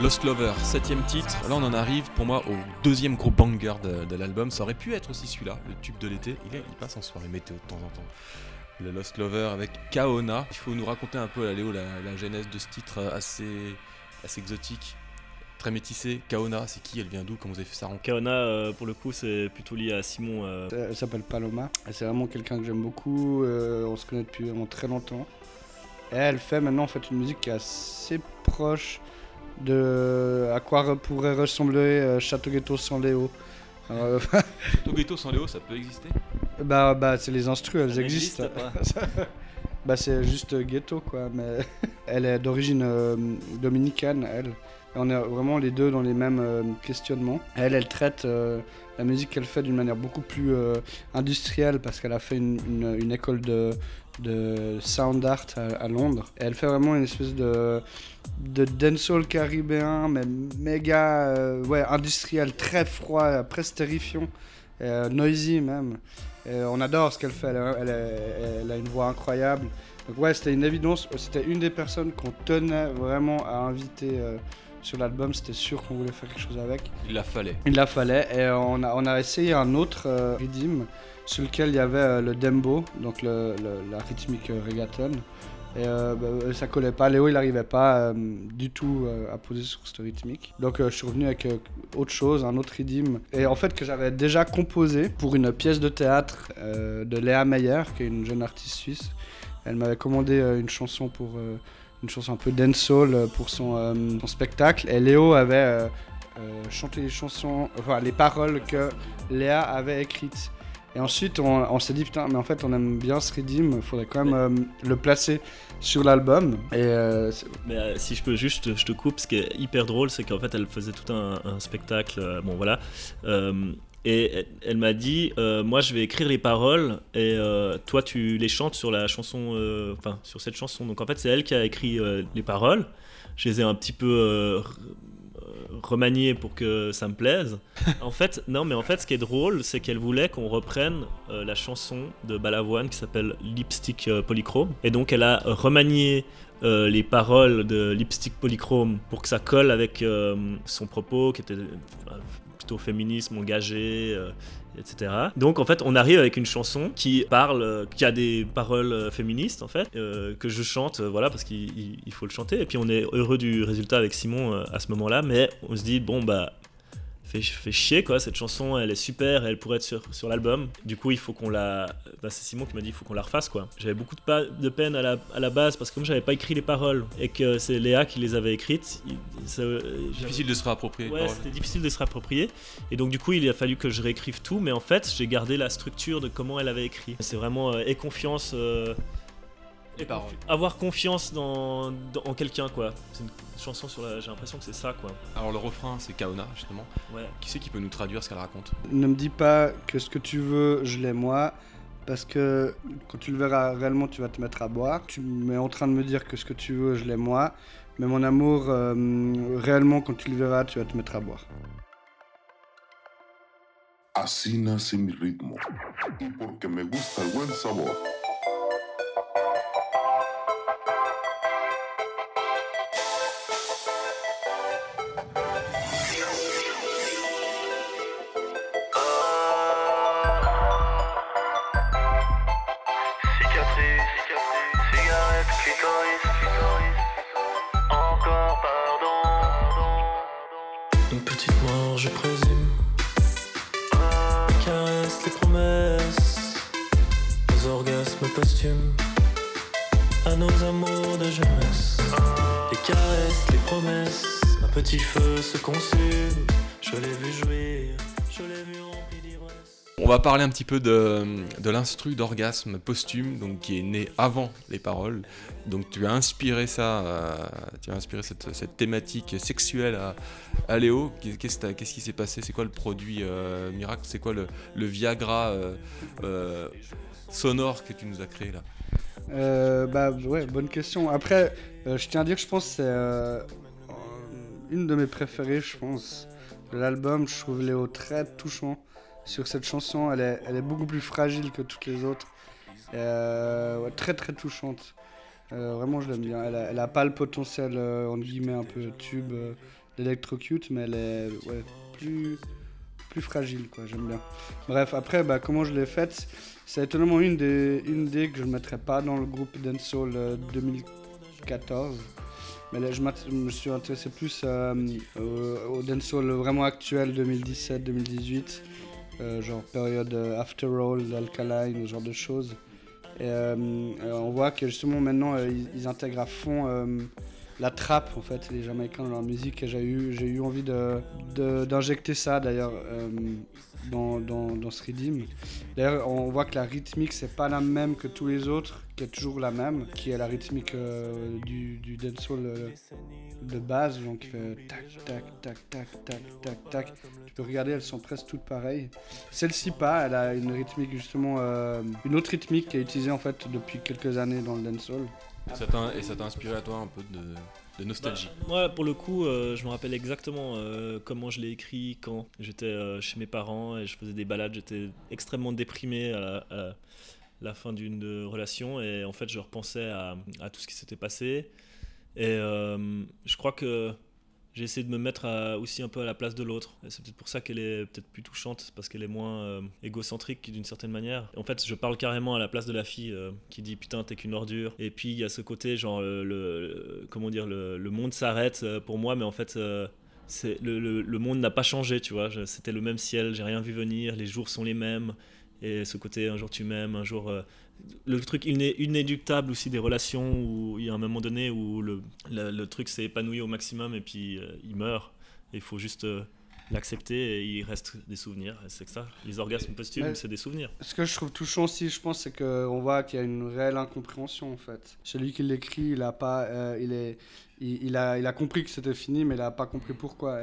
Lost Lover, septième titre. Là, on en arrive pour moi au deuxième gros banger de, de l'album. Ça aurait pu être aussi celui-là, le tube de l'été. Il, est- il passe en soirée météo de temps en temps. Le Lost Lover avec Kaona. Il faut nous raconter un peu, là, Léo, la, la genèse de ce titre euh, assez, assez exotique, très métissé. Kaona, c'est qui? Elle vient d'où? Comment vous avez fait ça rencontrer Kaona, euh, pour le coup, c'est plutôt lié à Simon. euh, Elle s'appelle Paloma. C'est vraiment quelqu'un que j'aime beaucoup. euh, on se connaît depuis vraiment très longtemps. Et elle fait maintenant en fait une musique qui est assez proche de à quoi pourrait ressembler euh, Château Ghetto sans Léo. Euh, <laughs> Togeto sans Léo, ça peut exister? Bah, bah c'est les instrus, elles ça existent. pas. <laughs> bah c'est juste euh, ghetto quoi. Mais <laughs> elle est d'origine euh, dominicaine, elle. Et on est vraiment les deux dans les mêmes euh, questionnements. Elle, elle traite euh, la musique qu'elle fait d'une manière beaucoup plus euh, industrielle parce qu'elle a fait une, une- une école de, de sound art à, à Londres. Et elle fait vraiment une espèce de, de dancehall caribéen, mais méga euh, ouais, industriel, très froid, presque terrifiant, euh, noisy même. Et on adore ce qu'elle fait, elle, a- elle a- elle a une voix incroyable. Donc ouais, c'était une évidence, c'était une des personnes qu'on tenait vraiment à inviter euh, sur l'album, c'était sûr qu'on voulait faire quelque chose avec. Il la fallait. Il la fallait et on a, on a essayé un autre euh, rhythm sur lequel il y avait euh, le dembo, donc le, la rythmique euh, reggaeton. Et euh, bah, ça collait pas, Léo il n'arrivait pas euh, du tout euh, à poser sur cette rythmique. Donc euh, je suis revenu avec euh, autre chose, un autre rhythm. Et en fait que j'avais déjà composé pour une pièce de théâtre euh, de Léa Meyer, qui est une jeune artiste suisse. Elle m'avait commandé euh, une chanson pour euh, une chanson un peu dancehall euh, pour son, euh, son spectacle. Et Léo avait euh, euh, chanté les chansons, enfin les paroles que Léa avait écrites. Et ensuite, on, on s'est dit, putain, mais en fait, on aime bien ce rhythm, il faudrait quand même euh, le placer sur l'album. Et euh, Mais euh, si je peux juste, je te coupe, ce qui est hyper drôle, c'est qu'en fait, elle faisait tout un, un spectacle, bon voilà, et elle, elle m'a dit, moi je vais écrire les paroles, et toi tu les chantes sur la chanson, enfin sur cette chanson. Donc en fait, c'est elle qui a écrit les paroles. Je les ai un petit peu re- remaniées pour que ça me plaise. <laughs> en fait, non, mais en fait, ce qui est drôle, c'est qu'elle voulait qu'on reprenne euh, la chanson de Balavoine qui s'appelle Lipstick euh, Polychrome, et donc elle a remanié euh, les paroles de Lipstick Polychrome pour que ça colle avec euh, son propos qui était plutôt féminisme engagé, etc. Donc en fait on arrive avec une chanson qui parle, euh, qui a des paroles euh, féministes en fait, euh, que je chante, voilà parce qu'il il- il faut le chanter. Et puis on est heureux du résultat avec Simon à ce moment-là, mais on se dit bon bah fait, fait chier quoi cette chanson elle est super elle pourrait être sur, sur l'album du coup il faut qu'on la bah, c'est Simon qui m'a dit il faut qu'on la refasse quoi j'avais beaucoup de, pa- de peine à la, à la base parce que comme j'avais pas écrit les paroles et que c'est Léa qui les avait écrites ça- j'avais- Difficile de se réapproprier. Ouais, c'était difficile de se réapproprier. Et donc, du coup, il a fallu que je réécrive tout. Mais en fait, j'ai gardé la structure de comment elle avait écrit. C'est vraiment euh, Aie confiance. euh, Et confi- avoir confiance dans, dans- en quelqu'un, quoi. C'est une chanson sur la. J'ai l'impression que c'est ça, quoi. Alors le refrain, c'est Kaona, justement. Ouais. Qui c'est qui peut nous traduire ce qu'elle raconte? Ne me dis pas que ce que tu veux, je l'ai moi. Parce que quand tu le verras réellement, tu vas te mettre à boire. Tu es en train de me dire que ce que tu veux, je l'ai moi. Mais mon amour, euh, réellement, quand tu le verras, tu vas te mettre à boire. Así nace mi ritmo, y porque me gusta el buen sabor. Petit feu se consume. Je l'ai vu jouir, je l'ai vu rempli d'ivresse. On va parler un petit peu de, de l'instru d'orgasme posthume, donc qui est né avant les paroles. Donc tu as inspiré ça, euh, tu as inspiré cette, cette thématique sexuelle à, à Léo. Qu'est- Qu'est-ce que- qu'est-ce qui s'est passé? C'est quoi le produit euh, miracle? C'est quoi le, le Viagra euh, euh, sonore que tu nous as créé là? Euh, bah ouais, bonne question. Après, euh, je tiens à dire que je pense que c'est euh, une de mes préférées, je pense, de l'album. Je trouve Léo très touchant sur cette chanson. Elle est, elle est beaucoup plus fragile que toutes les autres. Euh, très très touchante. Euh, vraiment, je l'aime bien. Elle a, elle a pas le potentiel, euh, entre guillemets, un peu tube d'Electrocute, mais elle est plus, plus fragile, quoi. J'aime bien. Bref, après, bah, comment je l'ai faite? C'est étonnamment une des, une des que je ne mettrais pas dans le groupe Dancehall euh, 2014. Mais là, je, me suis intéressé plus euh, au, au dancehall vraiment actuel 2017-2018, euh, genre période euh, After All, Alkaline, ce genre de choses. Et euh, euh, on voit que justement maintenant euh, ils, intègrent à fond euh, la trappe en fait, les Jamaïcains dans leur musique et j'ai eu, eu envie de- d'injecter ça d'ailleurs euh, dans, dans, dans ce redeem. D'ailleurs, on voit que la rythmique, c'est pas la même que tous les autres, qui est toujours la même, qui est la rythmique euh, du, du dancehall euh, de base, donc qui fait tac, tac, tac, tac, tac, tac, tac. Tu peux regarder, elles sont presque toutes pareilles. Celle-ci pas, elle a une rythmique justement, euh, une autre rythmique qui est utilisée en fait depuis quelques années dans le dancehall. Et ça t'a inspiré à toi un peu de, nostalgie Bah, moi, pour le coup, euh, je me rappelle exactement euh, comment je l'ai écrit quand j'étais euh, chez mes parents et je faisais des balades. J'étais extrêmement déprimé à la, fin d'une relation et en fait, je repensais à, tout ce qui s'était passé. Et je crois que j'ai essayé de me mettre aussi un peu à la place de l'autre. Et c'est peut-être pour ça qu'elle est peut-être plus touchante, parce qu'elle est moins euh, égocentrique d'une certaine manière. En fait, je parle carrément à la place de la fille euh, qui dit putain, t'es qu'une ordure. Et puis il y a ce côté, genre, le, comment dire, le, le monde s'arrête euh, pour moi, mais en fait. c'est le, le- le monde n'a pas changé, tu vois. C'était le même ciel, j'ai rien vu venir, les jours sont les mêmes. Et ce côté, un jour tu m'aimes, un jour. Le truc iné- inéluctable aussi des relations où il y a un moment donné où le, le, truc s'est épanoui au maximum et puis euh, il meurt. Il faut juste euh, l'accepter et il reste des souvenirs. C'est que ça. Les orgasmes posthumes, c'est des souvenirs. Ce que je trouve touchant aussi, je pense, c'est qu'on voit qu'il y a une réelle incompréhension en fait. Celui qui l'écrit, il a pas, euh, il est, il, il a, il a compris que c'était fini, mais il a pas compris pourquoi.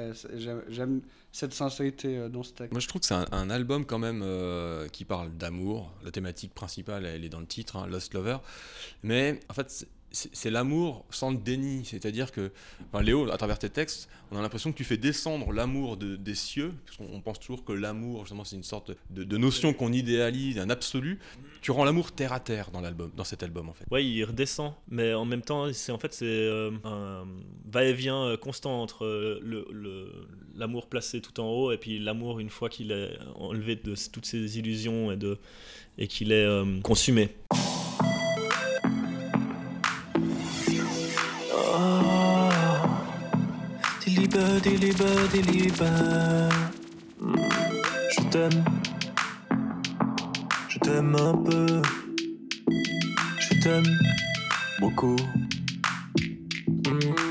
J'aime cette sincérité euh, dans ce texte. Moi, je trouve que c'est un, un album quand même euh, qui parle d'amour. La thématique principale, elle est dans le titre, hein, Lost Lover. Mais en fait, c'est- l'amour sans le déni. C'est-à-dire que, enfin, Léo, à travers tes textes, on a l'impression que tu fais descendre l'amour de- des cieux, parce qu'on on pense toujours que l'amour, justement, c'est une sorte de, notion qu'on idéalise, un absolu. Tu rends l'amour terre à terre dans l'album, dans cet album, en fait. Ouais, il redescend, mais en même temps, c'est en fait c'est euh, un va-et-vient euh, constant entre euh, le- l'amour placé tout en haut et puis l'amour une fois qu'il est enlevé de toutes ses illusions et et qu'il est consumé. Je t'aime. Je t'aime un peu. Je t'aime beaucoup. Mm,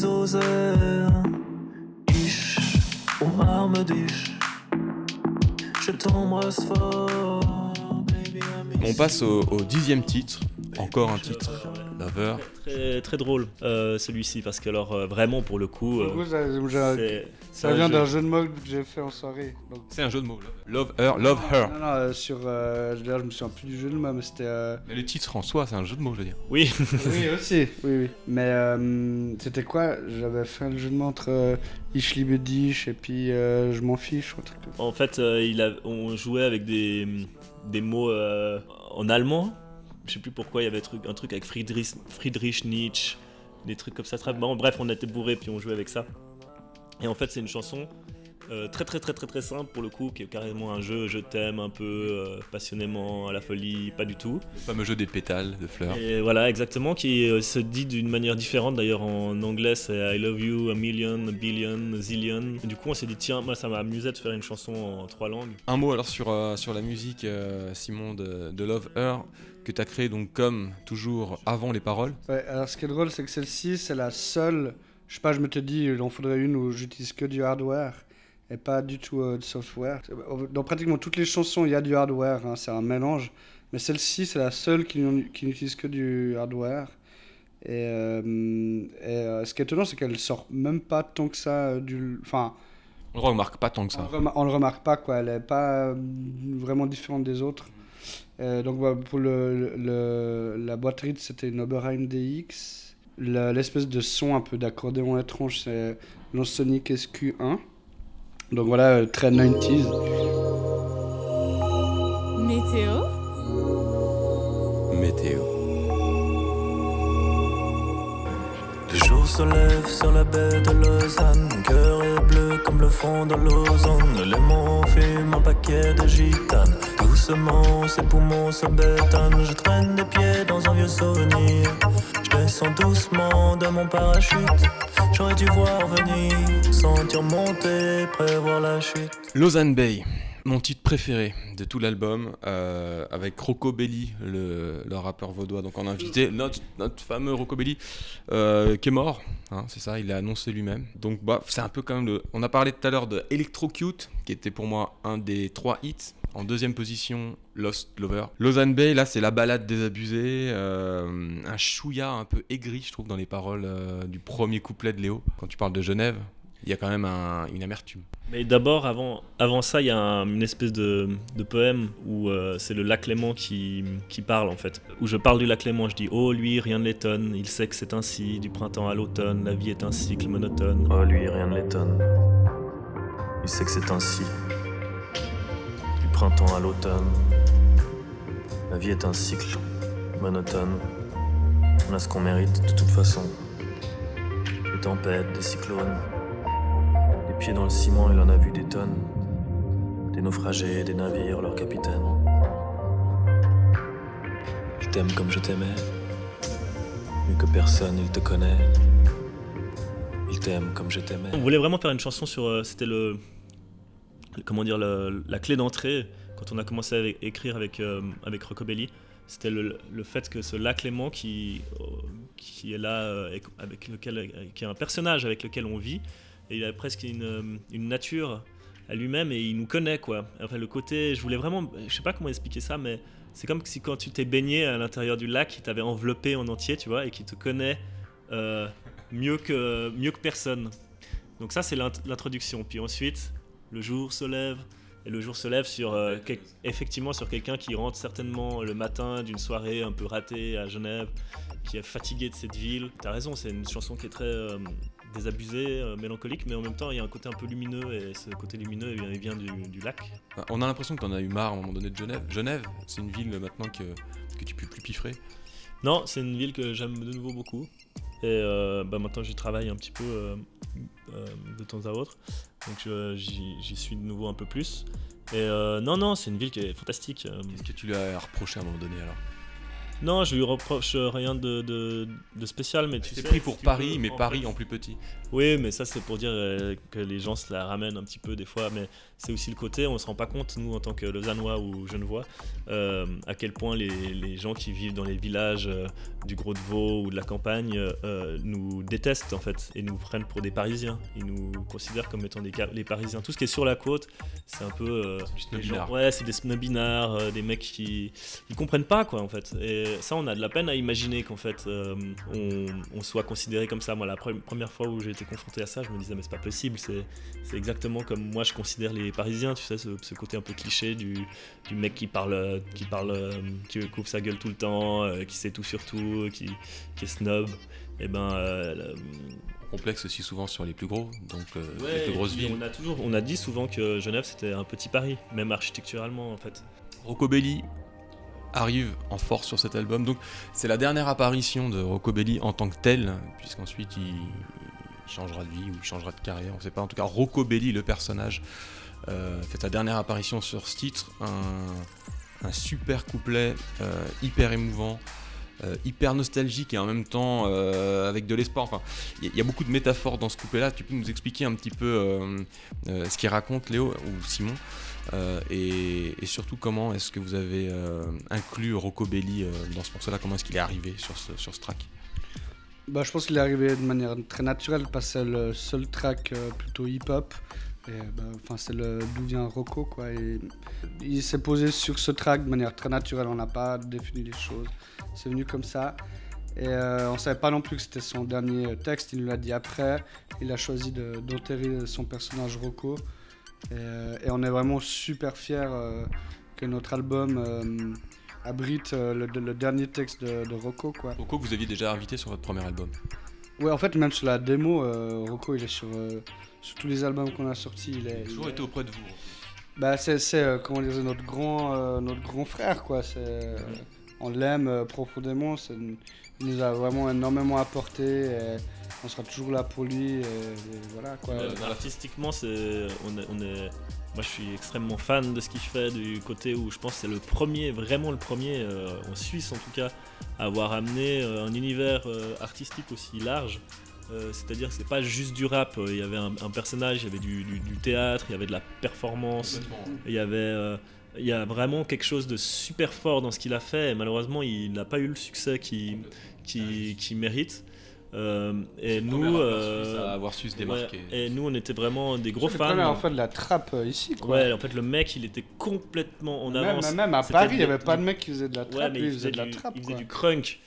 liebe sie so sehr. Ich umarme dich. Je t'embrasse fort, baby. I miss On passe au dixième titre, encore un titre, Très, très drôle euh, celui-ci parce que alors euh, vraiment pour le coup, euh, ça, vient jeu. d'un jeu de mots que j'ai fait en soirée. Donc, C'est un jeu de mots. Love Her, Love Her. non, non, euh, sur. euh, je, me souviens plus du jeu de mots, mais c'était. euh, Mais le titre en soi, c'est un jeu de mots, je veux dire. Oui, oui, <laughs> aussi. Oui, oui. Mais euh, c'était quoi? J'avais fait le jeu de mots entre euh, Ich liebe dich et puis euh, Je m'en fiche. ou un truc en fait euh, il a, on jouait avec des, des mots euh, en allemand. Je sais plus pourquoi il y avait truc, un truc avec Friedrich, Friedrich Nietzsche, des trucs comme ça. Très, bon, bref, on était bourrés puis on jouait avec ça. Et en fait c'est une chanson euh, très très très très très simple pour le coup, qui est carrément un jeu, je t'aime un peu euh, passionnément, à la folie, pas du tout. Le fameux jeu des pétales, de fleurs. Et voilà, exactement, qui euh, se dit d'une manière différente. D'ailleurs, en anglais, c'est I love you a million, a billion, a zillion. Et du coup, on s'est dit, tiens, moi, ça m'a amusé de faire une chanson en trois langues. Un mot alors sur, sur la musique, Simon, de, de Love Her, que tu as créé donc comme toujours avant les paroles? Ouais, alors ce qui est drôle, c'est que celle-ci, c'est la seule. Je sais pas, je me te dis, il en faudrait une où j'utilise que du hardware et pas du tout euh, de software. Dans pratiquement toutes les chansons, il y a du hardware, hein, c'est un mélange. Mais celle-ci, c'est la seule qui, qui n'utilise que du hardware. Et, euh, et, euh, ce qui est étonnant, c'est qu'elle sort même pas tant que ça euh, du. Enfin, On ne remarque pas tant que ça. le on le remarque pas, quoi. Elle est pas vraiment différente des autres. Euh, donc, bah, pour le, le- la boîte rythme, c'était une Oberheim DX. L'espèce de son un peu d'accordéon étrange, c'est l'Ansonic SQ1. Donc voilà, euh, très 90s. Météo Météo. Le jour se lève sur la baie de Lausanne. Mon cœur est bleu comme le fond de l'ozone. Les mots fument un paquet de gitanes. Doucement, ses poumons se bétonnent. Je traîne des pieds dans un vieux souvenir. Je descends doucement de mon parachute. J'aurais dû voir venir, sentir monter, prévoir la chute. Lausanne Bay, mon titre préféré de tout l'album, euh, avec Rocco Belli, le, rappeur vaudois. Donc on invité notre, fameux Rocco Belli, euh, qui est mort, hein, c'est ça, il l'a annoncé lui-même. Donc bah, c'est un peu quand même le... On a parlé tout à l'heure de Electrocute, qui était pour moi un des trois hits. En deuxième position, Lost Lover. Lausanne Bay, là, c'est la balade désabusée. euh, un chouïa un peu aigri, je trouve, dans les paroles du premier couplet de Léo. Quand tu parles de Genève, il y a quand même un- une amertume. Mais d'abord, avant, avant ça, il y a un- une espèce de, de poème où euh, c'est le lac Léman qui, qui parle en fait. Où je parle du lac Léman, je dis Oh, lui, rien ne l'étonne, il sait que c'est ainsi, du printemps à l'automne, la vie est un cycle monotone. Oh, lui, rien ne l'étonne. Il sait que c'est ainsi. Du printemps à l'automne. La vie est un cycle monotone. On a ce qu'on mérite de toute façon. Des tempêtes, des cyclones. Dans le ciment, il en a vu des tonnes. Des naufragés, des navires, leurs capitaines. Je t'aime comme je t'aimais. Mieux que personne, il te connaît. Il t'aime comme je t'aimais. On voulait vraiment faire une chanson sur. euh, C'était le. Comment dire, le- la clé d'entrée quand on a commencé à écrire avec, euh, avec Rocobelli. C'était le, le fait que ce lac Léman qui, euh, qui est là, euh, lequel, qui est un personnage avec lequel on vit, il a presque une, euh, une nature à lui-même et il nous connaît quoi. Enfin, le côté, je voulais vraiment, je sais pas comment expliquer ça, mais c'est comme si quand tu t'es baigné à l'intérieur du lac, il t'avait enveloppé en entier, tu vois, et qui te connaît euh, mieux, que, mieux que personne. Donc ça, c'est l'int- l'introduction. Puis ensuite, le jour se lève. Et le jour se lève sur, euh, effectivement sur quelqu'un qui rentre certainement le matin d'une soirée un peu ratée à Genève, qui est fatigué de cette ville. T'as raison, c'est une chanson qui est très désabusée, euh, mélancolique, mais en même temps, il y a un côté un peu lumineux, et ce côté lumineux, vient, il vient du, du lac. On a l'impression que t'en as eu marre à un moment donné de Genève. Genève, c'est une ville maintenant que, que tu peux plus piffrer. Non, c'est une ville que j'aime de nouveau beaucoup. Et euh, bah, maintenant, j'y travaille un petit peu euh, de temps à autre. Donc j'y suis de nouveau un peu plus. Et non, non, c'est une ville qui est fantastique. Qu'est-ce que tu lui as reproché à un moment donné alors? Non, je lui reproche rien de, de, de spécial, mais tu C'est sais, pris pour si Paris, mais Paris en plus petit. Oui, mais ça c'est pour dire euh, que les gens se la ramènent un petit peu des fois, mais c'est aussi le côté, on se rend pas compte, nous en tant que Lausannois ou Genevois, euh, à quel point les, les gens qui vivent dans les villages euh, du Gros de Vaud ou de la campagne nous détestent en fait et nous prennent pour des Parisiens. Ils nous considèrent comme étant des les Parisiens. Tout ce qui est sur la côte, c'est un peu. gens- Ouais, c'est des snobinards, des mecs qui ils comprennent pas quoi en fait. Et ça, on a de la peine à imaginer qu'en fait on, on soit considéré comme ça. Moi, la pre- première fois où j'ai confronté à ça, je me disais mais c'est pas possible. C'est c'est exactement comme moi je considère les Parisiens. Tu sais, ce, ce côté un peu cliché du, du mec qui parle, qui parle, euh, qui couvre sa gueule tout le temps, euh, qui sait tout sur tout, qui, qui est snob. Et ben euh, complexe aussi souvent sur les plus gros, donc euh, les plus grosses villes. On a toujours, on a dit souvent que Genève c'était un petit Paris, même architecturalement en fait. Rocobelli arrive en force sur cet album. Donc c'est la dernière apparition de Rocobelli en tant que tel, puisqu'ensuite il, changera de vie ou changera de carrière, on sait pas. En tout cas, Rocobelli, le personnage, euh, fait sa dernière apparition sur ce titre. Un, super couplet, euh, hyper émouvant. euh, hyper nostalgique et en même temps avec de l'espoir. Il y, a beaucoup de métaphores dans ce couplet-là. Tu peux nous expliquer un petit peu ce qu'il raconte, Léo ou Simon et, surtout, comment est-ce que vous avez inclus Rocobelli euh, dans ce morceau-là? Comment est-ce qu'il est arrivé sur ce track? Bah, je pense qu'il est arrivé de manière très naturelle parce que c'est le seul track euh, plutôt hip-hop. Bah, c'est le d'où vient Rocco quoi. Il s'est posé sur ce track de manière très naturelle. On n'a pas défini les choses. C'est venu comme ça. Et euh, on savait pas non plus que c'était son dernier texte. Il nous l'a dit après. Il a choisi de- d'enterrer son personnage Rocco. Et, euh, et on est vraiment super fiers que notre album abrite euh, le, le dernier texte de, de Rocco quoi. Rocco, que vous aviez déjà invité sur votre premier album. Ouais, en fait, même sur la démo, euh, Rocco, il est sur, euh, sur tous les albums qu'on a sortis. Il a toujours il est- été auprès de vous. Bah, c'est, c'est, euh, comment dire, notre grand, euh, notre grand frère, quoi. C'est, euh, on l'aime euh, profondément. C'est il nous a vraiment énormément apporté. et on sera toujours là pour lui. Et, et voilà, quoi. Euh, artistiquement, c'est, on est, on est- moi je suis extrêmement fan de ce qu'il fait, du côté où je pense que c'est le premier, vraiment le premier, euh, en Suisse en tout cas, à avoir amené euh, un univers euh, artistique aussi large. C'est-à-dire que c'est pas juste du rap, il y avait un, un personnage, il y avait du, du- du théâtre, il y avait de la performance, il y avait... il y a vraiment quelque chose de super fort dans ce qu'il a fait et malheureusement il n'a pas eu le succès qu'il qui, qui mérite. Euh, et nous, euh, à avoir su se démarquer. Ouais, et nous, on était vraiment des gros c'est fans. la première fois de la trappe euh, ici, quoi. Ouais, en fait, le mec, il était complètement en même, avance. même à Paris, il n'y avait pas de mec qui faisait de la Ouais, trappe. mais lui, il faisait, de la du, trappe, il faisait quoi. du crunk.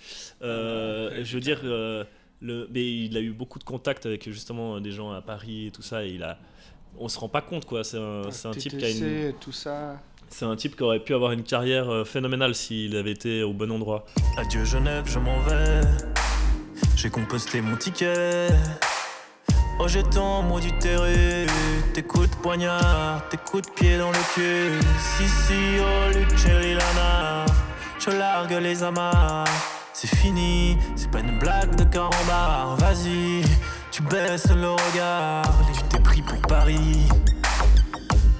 Euh, je veux dire, euh, le, mais il a eu beaucoup de contacts avec justement des gens à Paris et tout ça. Et il a, on se rend pas compte quoi. C'est un, c'est un type qui a une, TTC, tout ça. c'est un type qui aurait pu avoir une carrière euh, phénoménale s'il avait été au bon endroit. Adieu Genève, je m'en vais. J'ai composté mon ticket. Oh, j'ai tant maudit terré. Tes coups de poignard, tes coups de pied dans le cul. Si, si, oh, Lucelli Lana. Je largue les amarres. C'est fini, c'est pas une blague de carambar. Vas-y, tu baisses le regard. Tu t'es pris pour Paris.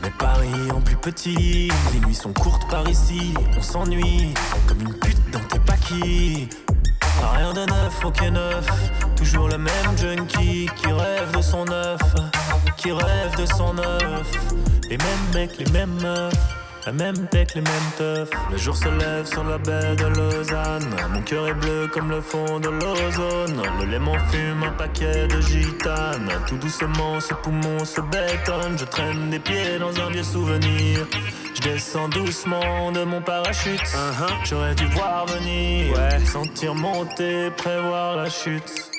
Mais Paris en plus petit, les nuits sont courtes par ici, on s'ennuie comme une pute dans tes paquis. Rien de neuf, ok neuf, toujours le même junkie qui rêve de son neuf, qui rêve de son neuf. Les mêmes mecs, les mêmes meufs, la même tech, les mêmes teufs. Le jour se lève sur la baie de Lausanne, mon cœur est bleu comme le fond de l'ozone. Le lait m'en fume un paquet de gitane, tout doucement ses poumons se bétonnent. Je traîne des pieds dans un vieux souvenir. Je descends doucement de mon parachute. J'aurais dû voir venir, sentir monter, prévoir la chute.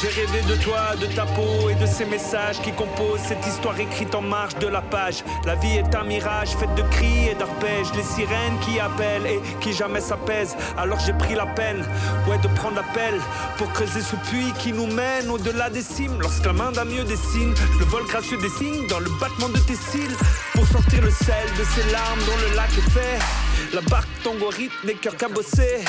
J'ai rêvé de toi, de ta peau et de ces messages qui composent cette histoire écrite en marge de la page. La vie est un mirage fait de cris et d'arpèges, les sirènes qui appellent et qui jamais s'apaisent. Alors j'ai pris la peine, ouais, de prendre l'appel pour creuser ce puits qui nous mène au-delà des cimes. Lorsque la main d'un mieux dessine, le vol gracieux des dans le battement de tes cils pour sortir le sel de ces larmes dont le lac est fait. La barque tombe au rythme des cœurs cabossés,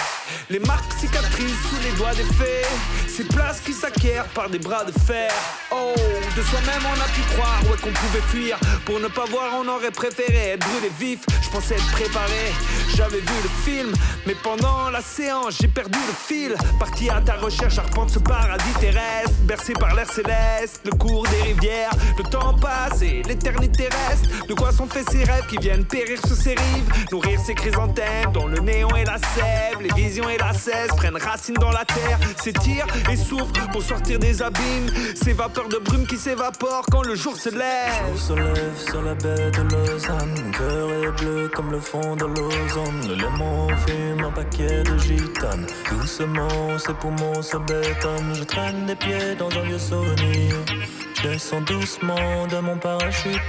les marques cicatrices sous les doigts des fées, ces places qui s'acquièrent par des bras de fer. Oh, de soi-même on a pu croire ouais qu'on pouvait fuir. Pour ne pas voir on aurait préféré être brûlé vif. Je pensais être préparé, j'avais vu le film. Mais pendant la séance j'ai perdu le fil. Parti à ta recherche, arpente ce paradis terrestre. Bercé par l'air céleste, le cours des rivières. Le temps passe et l'éternité reste. De quoi sont faits ces rêves qui viennent périr sur ces rives. Nourrir ces chrysanthèmes dont le néon et la sève Les visions et la cesse prennent racine dans la terre S'étirent et souffrent pour sortir des abîmes Ces vapeurs de brume qui s'évaporent quand le jour se lève jour se lève sur la baie de Lausanne. Mon cœur est bleu comme le fond de l'ozone. Le lemon fume un paquet de gitanes. Doucement, ses poumons se bétonnent. Je traîne des pieds dans un vieux souvenir. Je descends doucement de mon parachute.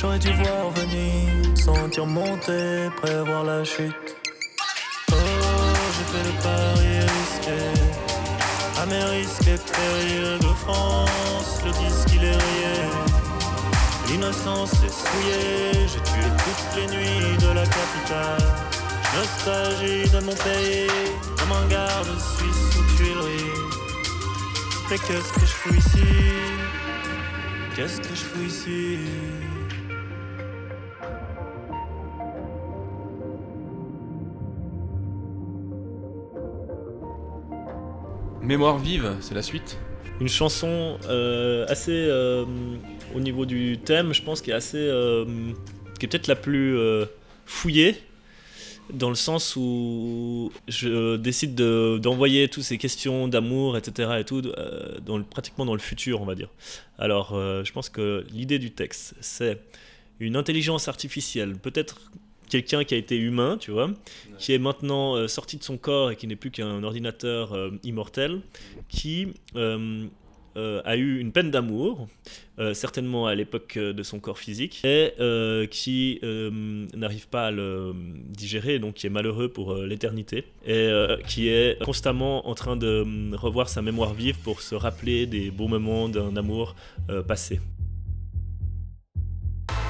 J'aurais dû voir venir, sentir monter, prévoir la chute. Oh, j'ai fait le pari risqué. À mes risques et périls de France, le disque il est rayé. L'innocence est souillée, j'ai tué toutes les nuits de la capitale. Nostalgie de mon pays, comme un garde suisse aux Tuileries. Mais qu'est-ce que je fous ici? Qu'est-ce que je fous ici? Mémoire vive, c'est la suite Une chanson euh, assez, euh, au niveau du thème, je pense, qui est assez, euh, peut-être la plus fouillée, dans le sens où je décide de- d'envoyer toutes ces questions d'amour, etc. et tout, pratiquement dans le futur, on va dire. Alors, je pense que l'idée du texte, c'est une intelligence artificielle, peut-être quelqu'un qui a été humain, tu vois, qui est maintenant euh, sorti de son corps et qui n'est plus qu'un ordinateur euh, immortel, qui euh, euh, a eu une peine d'amour, euh, certainement à l'époque de son corps physique, et euh, qui euh, n'arrive pas à le digérer, donc qui est malheureux pour euh, l'éternité, et euh, qui est constamment en train de euh, revoir sa mémoire vive pour se rappeler des beaux moments d'un amour euh, passé.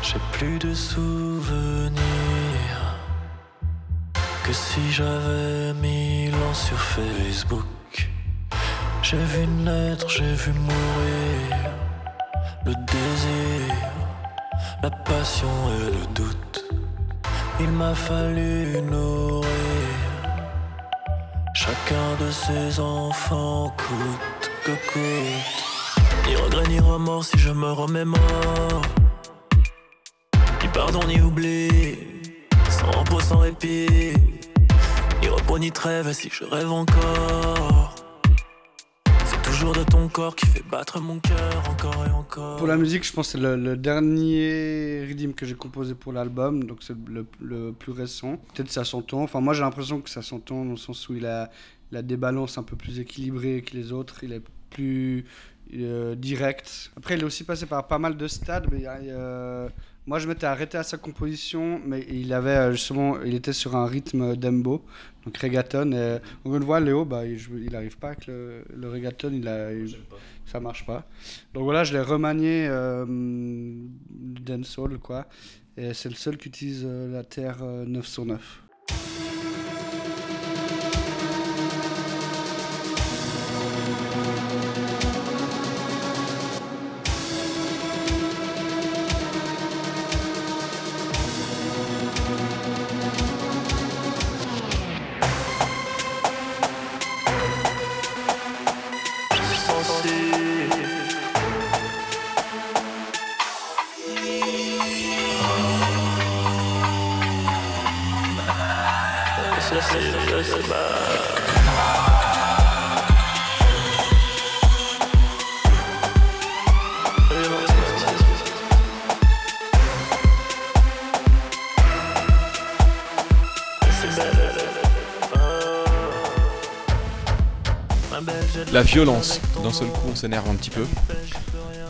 J'ai plus de souvenirs que si j'avais mis l'an sur Facebook. J'ai vu naître, j'ai vu mourir le désir, la passion et le doute. Il m'a fallu nourrir chacun de ces enfants coûte que coûte. Ni regret ni remords si je me remémore. Ni pardon ni oubli, sans repos, sans répit. Ni trêve si je rêve encore. C'est toujours de ton corps qui fait battre mon cœur encore et encore. Pour la musique, je pense que c'est le, dernier rythme que j'ai composé pour l'album, donc c'est le, plus récent. Peut-être ça s'entend. Enfin, moi j'ai l'impression que ça s'entend dans le sens où il a, des balances un peu plus équilibrées que les autres. Il est plus euh, direct. Après, il est aussi passé par pas mal de stades. Mais il y a, moi, je m'étais arrêté à sa composition, mais il avait euh, justement, il était sur un rythme dembo, donc reggaeton. Et on le voit, Léo, bah, il n'arrive pas avec le, le reggaeton, il a, ça marche pas. Donc voilà, je l'ai remanié euh, dancehall, quoi. Et c'est le seul qui utilise euh, la Terre euh, 909. Seul coup on s'énerve un petit peu.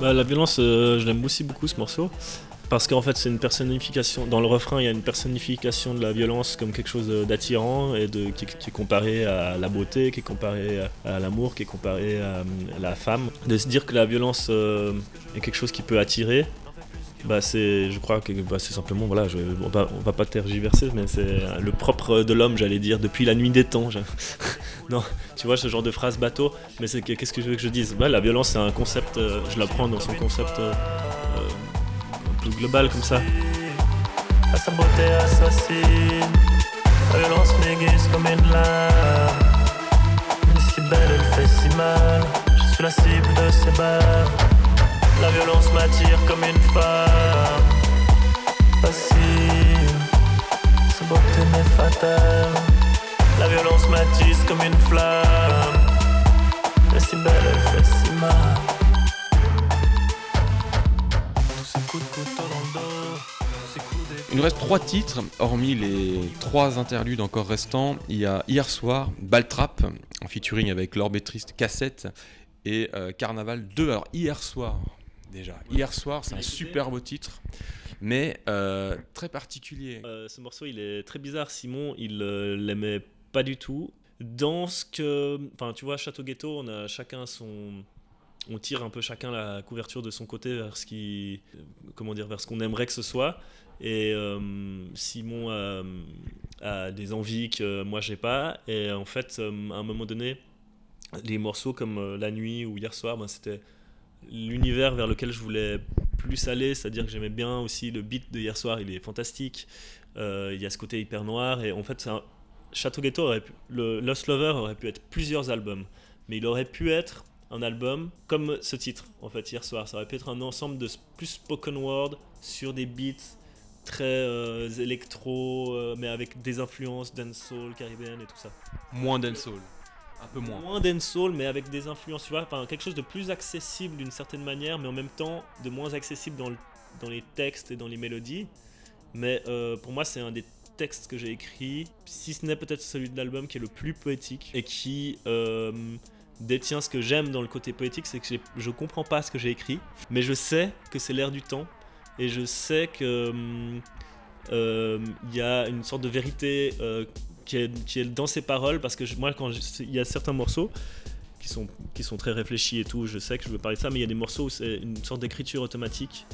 Bah, la violence, euh, je l'aime aussi beaucoup ce morceau. Parce qu'en fait, c'est une personnification. Dans le refrain, il y a une personnification de la violence comme quelque chose euh, d'attirant et de, qui, est comparé à la beauté, qui est comparé à, l'amour, qui est comparé à, euh, la femme. De se dire que la violence est quelque chose qui peut attirer, bah c'est, je crois que bah, c'est simplement, voilà, on, va, va pas tergiverser, mais c'est le propre de l'homme, j'allais dire, depuis la nuit des temps. <laughs> Non, tu vois ce genre de phrase bateau, mais c'est que- qu'est-ce que je veux que je dise? Bah, La violence, c'est un concept, euh, je la prends dans son concept euh, euh, peu global comme ça. À sa beauté assassine, la violence comme une si belle, elle fait si mal. Je suis la cible de ses. La violence m'attire comme une femme. Facile, sa beauté m'est fatale. La violence m'attise comme une flamme. Elle est si belle, elle fait si mal. Il nous reste trois titres, hormis les trois interludes encore restants. Il y a Hier soir, Baltrap, en featuring avec l'Orbetriste Cassette, et euh, Carnaval 2. Alors, Hier soir, déjà. Hier soir, c'est un super beau titre, mais euh, très particulier. Euh, ce morceau, il est très bizarre. Simon, il euh, l'aimait pas du tout. Dans ce que. Enfin, tu vois, Château Ghetto, on a chacun son. On tire un peu chacun la couverture de son côté vers ce qui. Comment dire Vers ce qu'on aimerait que ce soit. Et euh, Simon a, a des envies que moi j'ai pas. Et en fait, euh, à un moment donné, les morceaux comme euh, La Nuit ou Hier soir, ben, c'était l'univers vers lequel je voulais plus aller. C'est-à-dire que j'aimais bien aussi le beat de Hier soir, il est fantastique. Euh, il y a ce côté hyper noir. Et en fait, un- Château Ghetto aurait pu, le Lost Lover aurait pu être plusieurs albums, mais il aurait pu être un album comme ce titre en fait hier soir. Ça aurait pu être un ensemble de plus spoken word sur des beats très euh, électro, euh, mais avec des influences dancehall, caribéenne et tout ça. Moins dancehall. Un peu moins. Moins dancehall, mais avec des influences, tu vois, quelque chose de plus accessible d'une certaine manière, mais en même temps de moins accessible dans, le- dans les textes et dans les mélodies. Mais euh, pour moi, c'est un des textes que j'ai écrit, si ce n'est peut-être celui de l'album qui est le plus poétique et qui euh, détient ce que j'aime dans le côté poétique, c'est que je comprends pas ce que j'ai écrit, mais je sais que c'est l'air du temps et je sais que hum, euh, il y a une sorte de vérité euh, qui, est, qui est dans ces paroles parce que je- moi quand il y a certains morceaux qui sont, qui sont très réfléchis et tout, je sais que je veux parler de ça, mais il y a des morceaux où c'est une sorte d'écriture automatique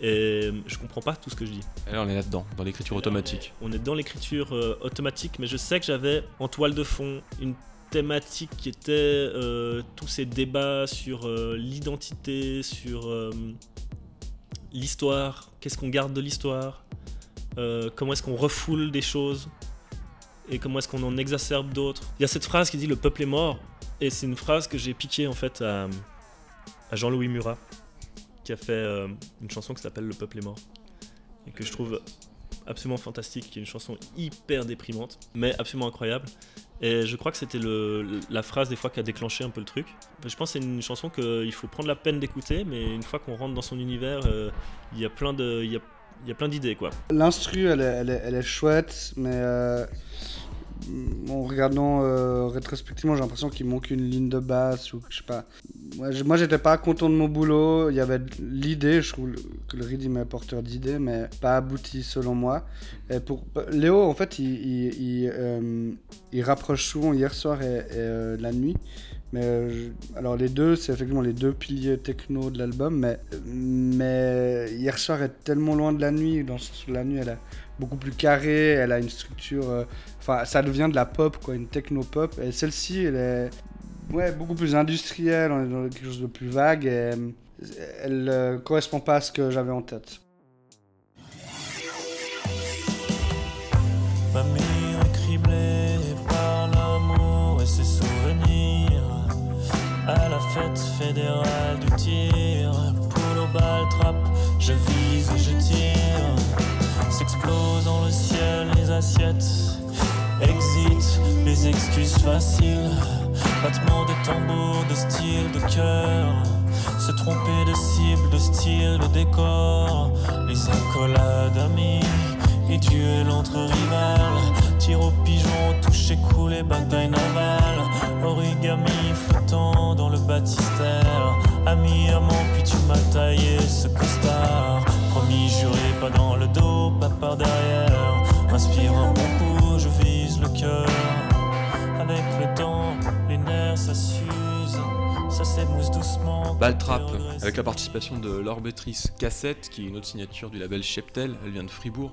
et je comprends pas tout ce que je dis. Et là, on est là-dedans, dans l'écriture automatique. On est dans l'écriture euh, automatique, mais je sais que j'avais en toile de fond une thématique qui était euh, tous ces débats sur euh, l'identité, sur euh, l'histoire, qu'est-ce qu'on garde de l'histoire, euh, comment est-ce qu'on refoule des choses et comment est-ce qu'on en exacerbe d'autres? Il y a cette phrase qui dit le peuple est mort, et c'est une phrase que j'ai piquée en fait à, Jean-Louis Murat, qui a fait euh, une chanson qui s'appelle Le peuple est mort, et que je trouve absolument fantastique, qui est une chanson hyper déprimante, mais absolument incroyable. Et je crois que c'était la phrase des fois qui a déclenché un peu le truc. Je pense que c'est une chanson qu'il faut prendre la peine d'écouter, mais une fois qu'on rentre dans son univers, euh, il y a plein de, y a plein d'idées quoi. L'instru, elle est, chouette, mais euh, en regardant euh, rétrospectivement, j'ai l'impression qu'il manque une ligne de basse ou je sais pas. Moi, j'étais pas content de mon boulot. Il y avait l'idée, je trouve que le rythme est porteur d'idées, mais pas abouti selon moi. Pour Léo, en fait, il, il, il, euh, il rapproche souvent hier soir et, la nuit. Euh, alors les deux, c'est effectivement les deux piliers techno de l'album, mais, hier soir est tellement loin de la nuit. Dans ce- la nuit, elle est beaucoup plus carrée, elle a une structure. euh, Enfin, ça devient de la pop, quoi, une techno pop. Et celle-ci, elle est ouais, beaucoup plus industrielle, on est dans quelque chose de plus vague et elle euh, correspond pas à ce que j'avais en tête. Fédérale du tir, poule au bal, trappe, je vise et je tire. S'explosent dans le ciel les assiettes. Exit les excuses faciles. Battement de tambour, de style, de cœur. Se tromper de cible, de style, de décor. Les accolades amis et duel entre rivales. Tir au pigeon, toucher, couler, bataille navale. Origami flottant dans le baptistère. Ami, amant, puis tu m'as taillé ce costard. Promis, juré, pas dans le dos, pas par derrière. Inspire un bon coup, je vise le cœur. Avec le temps, les nerfs ça s'use, ça s'émousse doucement. Baltrap, avec la participation de l'Orbetrice Cassette, qui est une autre signature du label Cheptel, elle vient de Fribourg.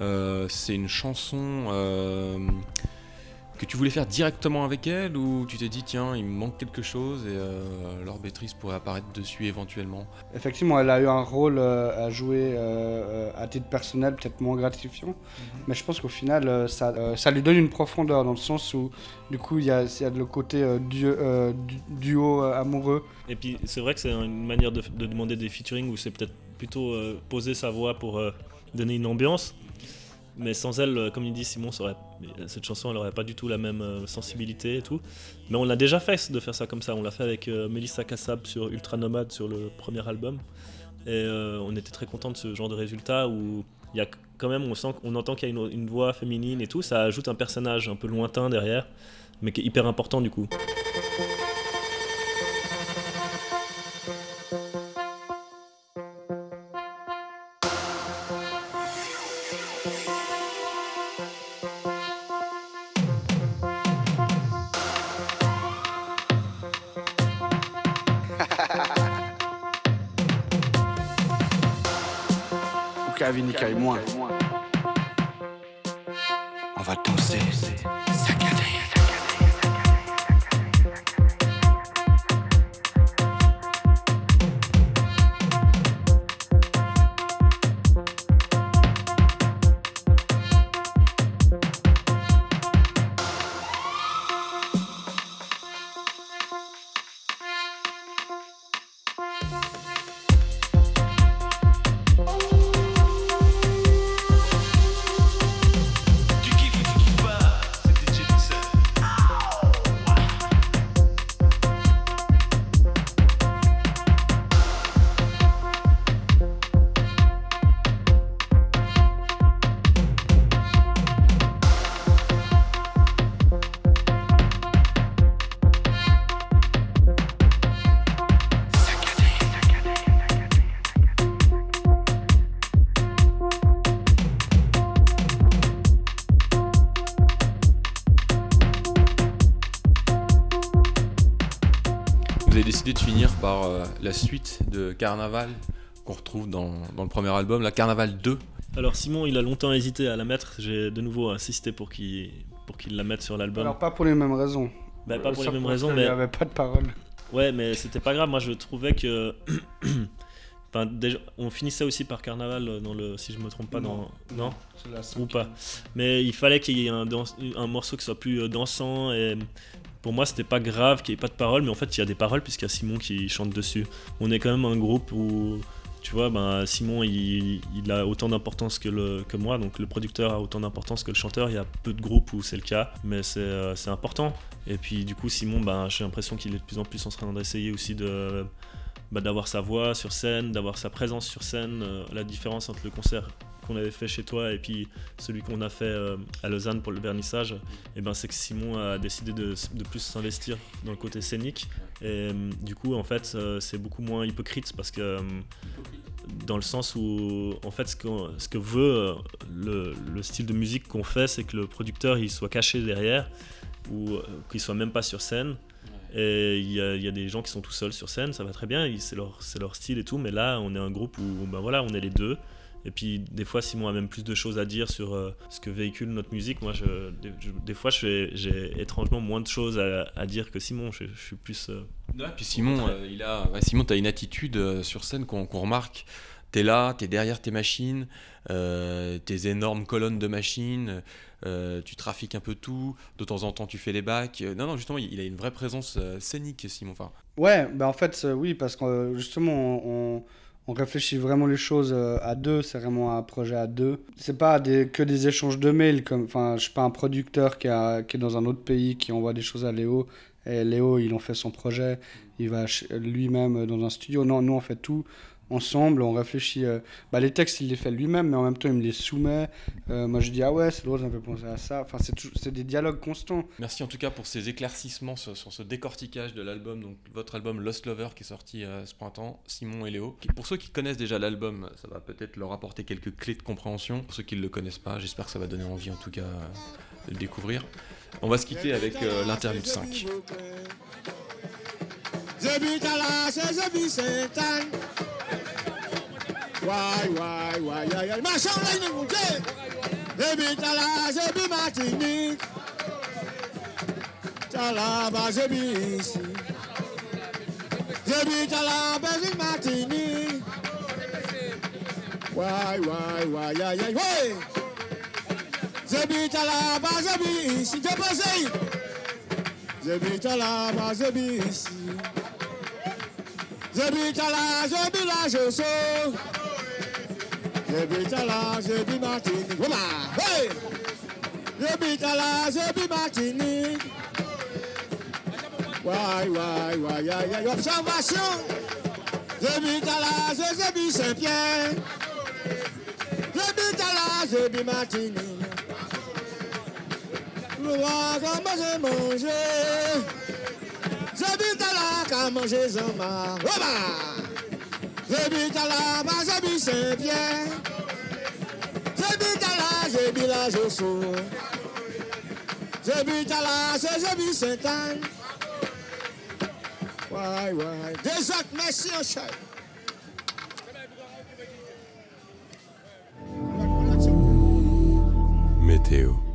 Euh, c'est une chanson euh, que tu voulais faire directement avec elle ou tu t'es dit tiens il me manque quelque chose et euh, Laure Bétrice pourrait apparaître dessus éventuellement? Effectivement, elle a eu un rôle euh, à jouer euh, à titre personnel, peut-être moins gratifiant, mais je pense qu'au final, euh, ça, euh, ça lui donne une profondeur dans le sens où, du coup, il y a, il y a le côté euh, duo, euh, du- duo euh, amoureux. Et puis c'est vrai que c'est une manière de, de demander des featuring où c'est peut-être plutôt euh, poser sa voix pour euh, donner une ambiance. Mais sans elle, euh, comme il dit Simon, aurait- cette chanson elle aurait pas du tout la même euh, sensibilité et tout. Mais on l'a déjà fait de faire ça comme ça. On l'a fait avec euh, Melissa Kassab sur Ultra Nomade sur le premier album. Et euh, on était très content de ce genre de résultat où il y a quand même, on, sent, entend qu'il y a une, une voix féminine et tout. Ça ajoute un personnage un peu lointain derrière, mais qui est hyper important du coup. On va danser. Par euh, la suite de Carnaval qu'on retrouve dans, dans le premier album, la Carnaval 2. Alors Simon, il a longtemps hésité à la mettre. J'ai de nouveau insisté pour qu'il pour qu'il la mette sur l'album. Alors, pas pour les mêmes raisons. Bah, pas pour les mêmes raisons, mais n'y avait pas de parole. ouais, mais c'était pas grave. Moi, je trouvais que <clears throat> Enfin, déjà, on finissait aussi par Carnaval dans le, si je me trompe pas, Non. dans non C'est la ou pas. Mais il fallait qu'il y ait un, danse- un morceau qui soit plus euh, dansant et pour moi c'était pas grave qu'il n'y ait pas de paroles, mais en fait il y a des paroles puisqu'il y a Simon qui chante dessus. On est quand même un groupe où tu vois, ben, Simon il, a autant d'importance que, que moi, donc le producteur a autant d'importance que le chanteur. Il y a peu de groupes où c'est le cas, mais c'est euh, important. Et puis du coup, Simon, ben, j'ai l'impression qu'il est de plus en plus en train d'essayer aussi de bah, d'avoir sa voix sur scène, d'avoir sa présence sur scène. euh, la différence entre le concert qu'on avait fait chez toi et puis celui qu'on a fait euh, à Lausanne pour le vernissage, et ben, c'est que Simon a décidé de, de plus s'investir dans le côté scénique. Et euh, du coup, en fait, euh, c'est beaucoup moins hypocrite parce que. dans le sens où, en fait, ce, qu'on- ce que veut le, le style de musique qu'on fait, c'est que le producteur il soit caché derrière ou qu'il soit même pas sur scène. Et il y, a, il y a des gens qui sont tout seuls sur scène, ça va très bien, c'est leur, c'est leur style et tout, mais là on est un groupe où ben voilà, on est les deux. Et puis des fois Simon a même plus de choses à dire sur euh, ce que véhicule notre musique. Moi, je, des, je- des fois, j'ai étrangement moins de choses à, à dire que Simon. Je, je suis plus. euh, Puis Simon, euh, il a, ouais, Simon, t'as une attitude euh, sur scène qu'on qu'on remarque. T'es là, t'es derrière tes machines, euh, tes énormes colonnes de machines, euh, tu trafiques un peu tout. De temps en temps, tu fais les bacs. Euh, non, non, justement, il il a une vraie présence euh, scénique, Simon. Enfin, Ouais, bah en fait, euh, oui, parce que euh, justement, on, on réfléchit vraiment les choses euh, à deux, c'est vraiment un projet à deux. C'est pas que des échanges de mails, comme, enfin, je suis pas un producteur qui, est dans un autre pays, qui envoie des choses à Léo, et Léo, il en fait son projet, il va lui-même dans un studio. Non, nous, on fait tout ensemble, on réfléchit. euh, bah, les textes, il les fait lui-même, mais en même temps, il me les soumet. Euh, moi, je dis, ah ouais, c'est drôle, ça me fait penser à ça. Enfin, c'est des dialogues constants. merci en tout cas pour ces éclaircissements sur, ce décortiquage de l'album, donc votre album Lost Lover qui est sorti euh, ce printemps, Simon et Léo. Pour ceux qui connaissent déjà l'album, ça va peut-être leur apporter quelques clés de compréhension. Pour ceux qui ne le connaissent pas, j'espère que ça va donner envie en tout cas de le découvrir. On va se quitter avec euh, l'interlude 5. Zebi tala se zebi setan. Why, why, why, yeah, yeah. Machin là, il est monté. Zebi zebi Martinique. base, j'habite ici. J'habite à la base de Martinique. Ouais, ouais, ouais, aïe, aïe, ouais. J'habite à la base, j'habite ici. J'habite là, je sors. J'habite à la, j'habite Martinique. Voilà, hey! J'habite à la, j'habite Martinique. Ouais, ouais, ouais, aïe, aïe, observation. J'habite à la, j'habite Saint-Pierre. J'habite à la, j'habite Martinique. Je vois comment j'ai mangé. Zebitala, ka manje zama. Oba! Zebitala, ma zebi Saint-Pierre. Zebitala, zebi la Josso. Zebitala, se zebi Saint-Anne. Ouais, ouais. Des autres, merci en chef. Météo.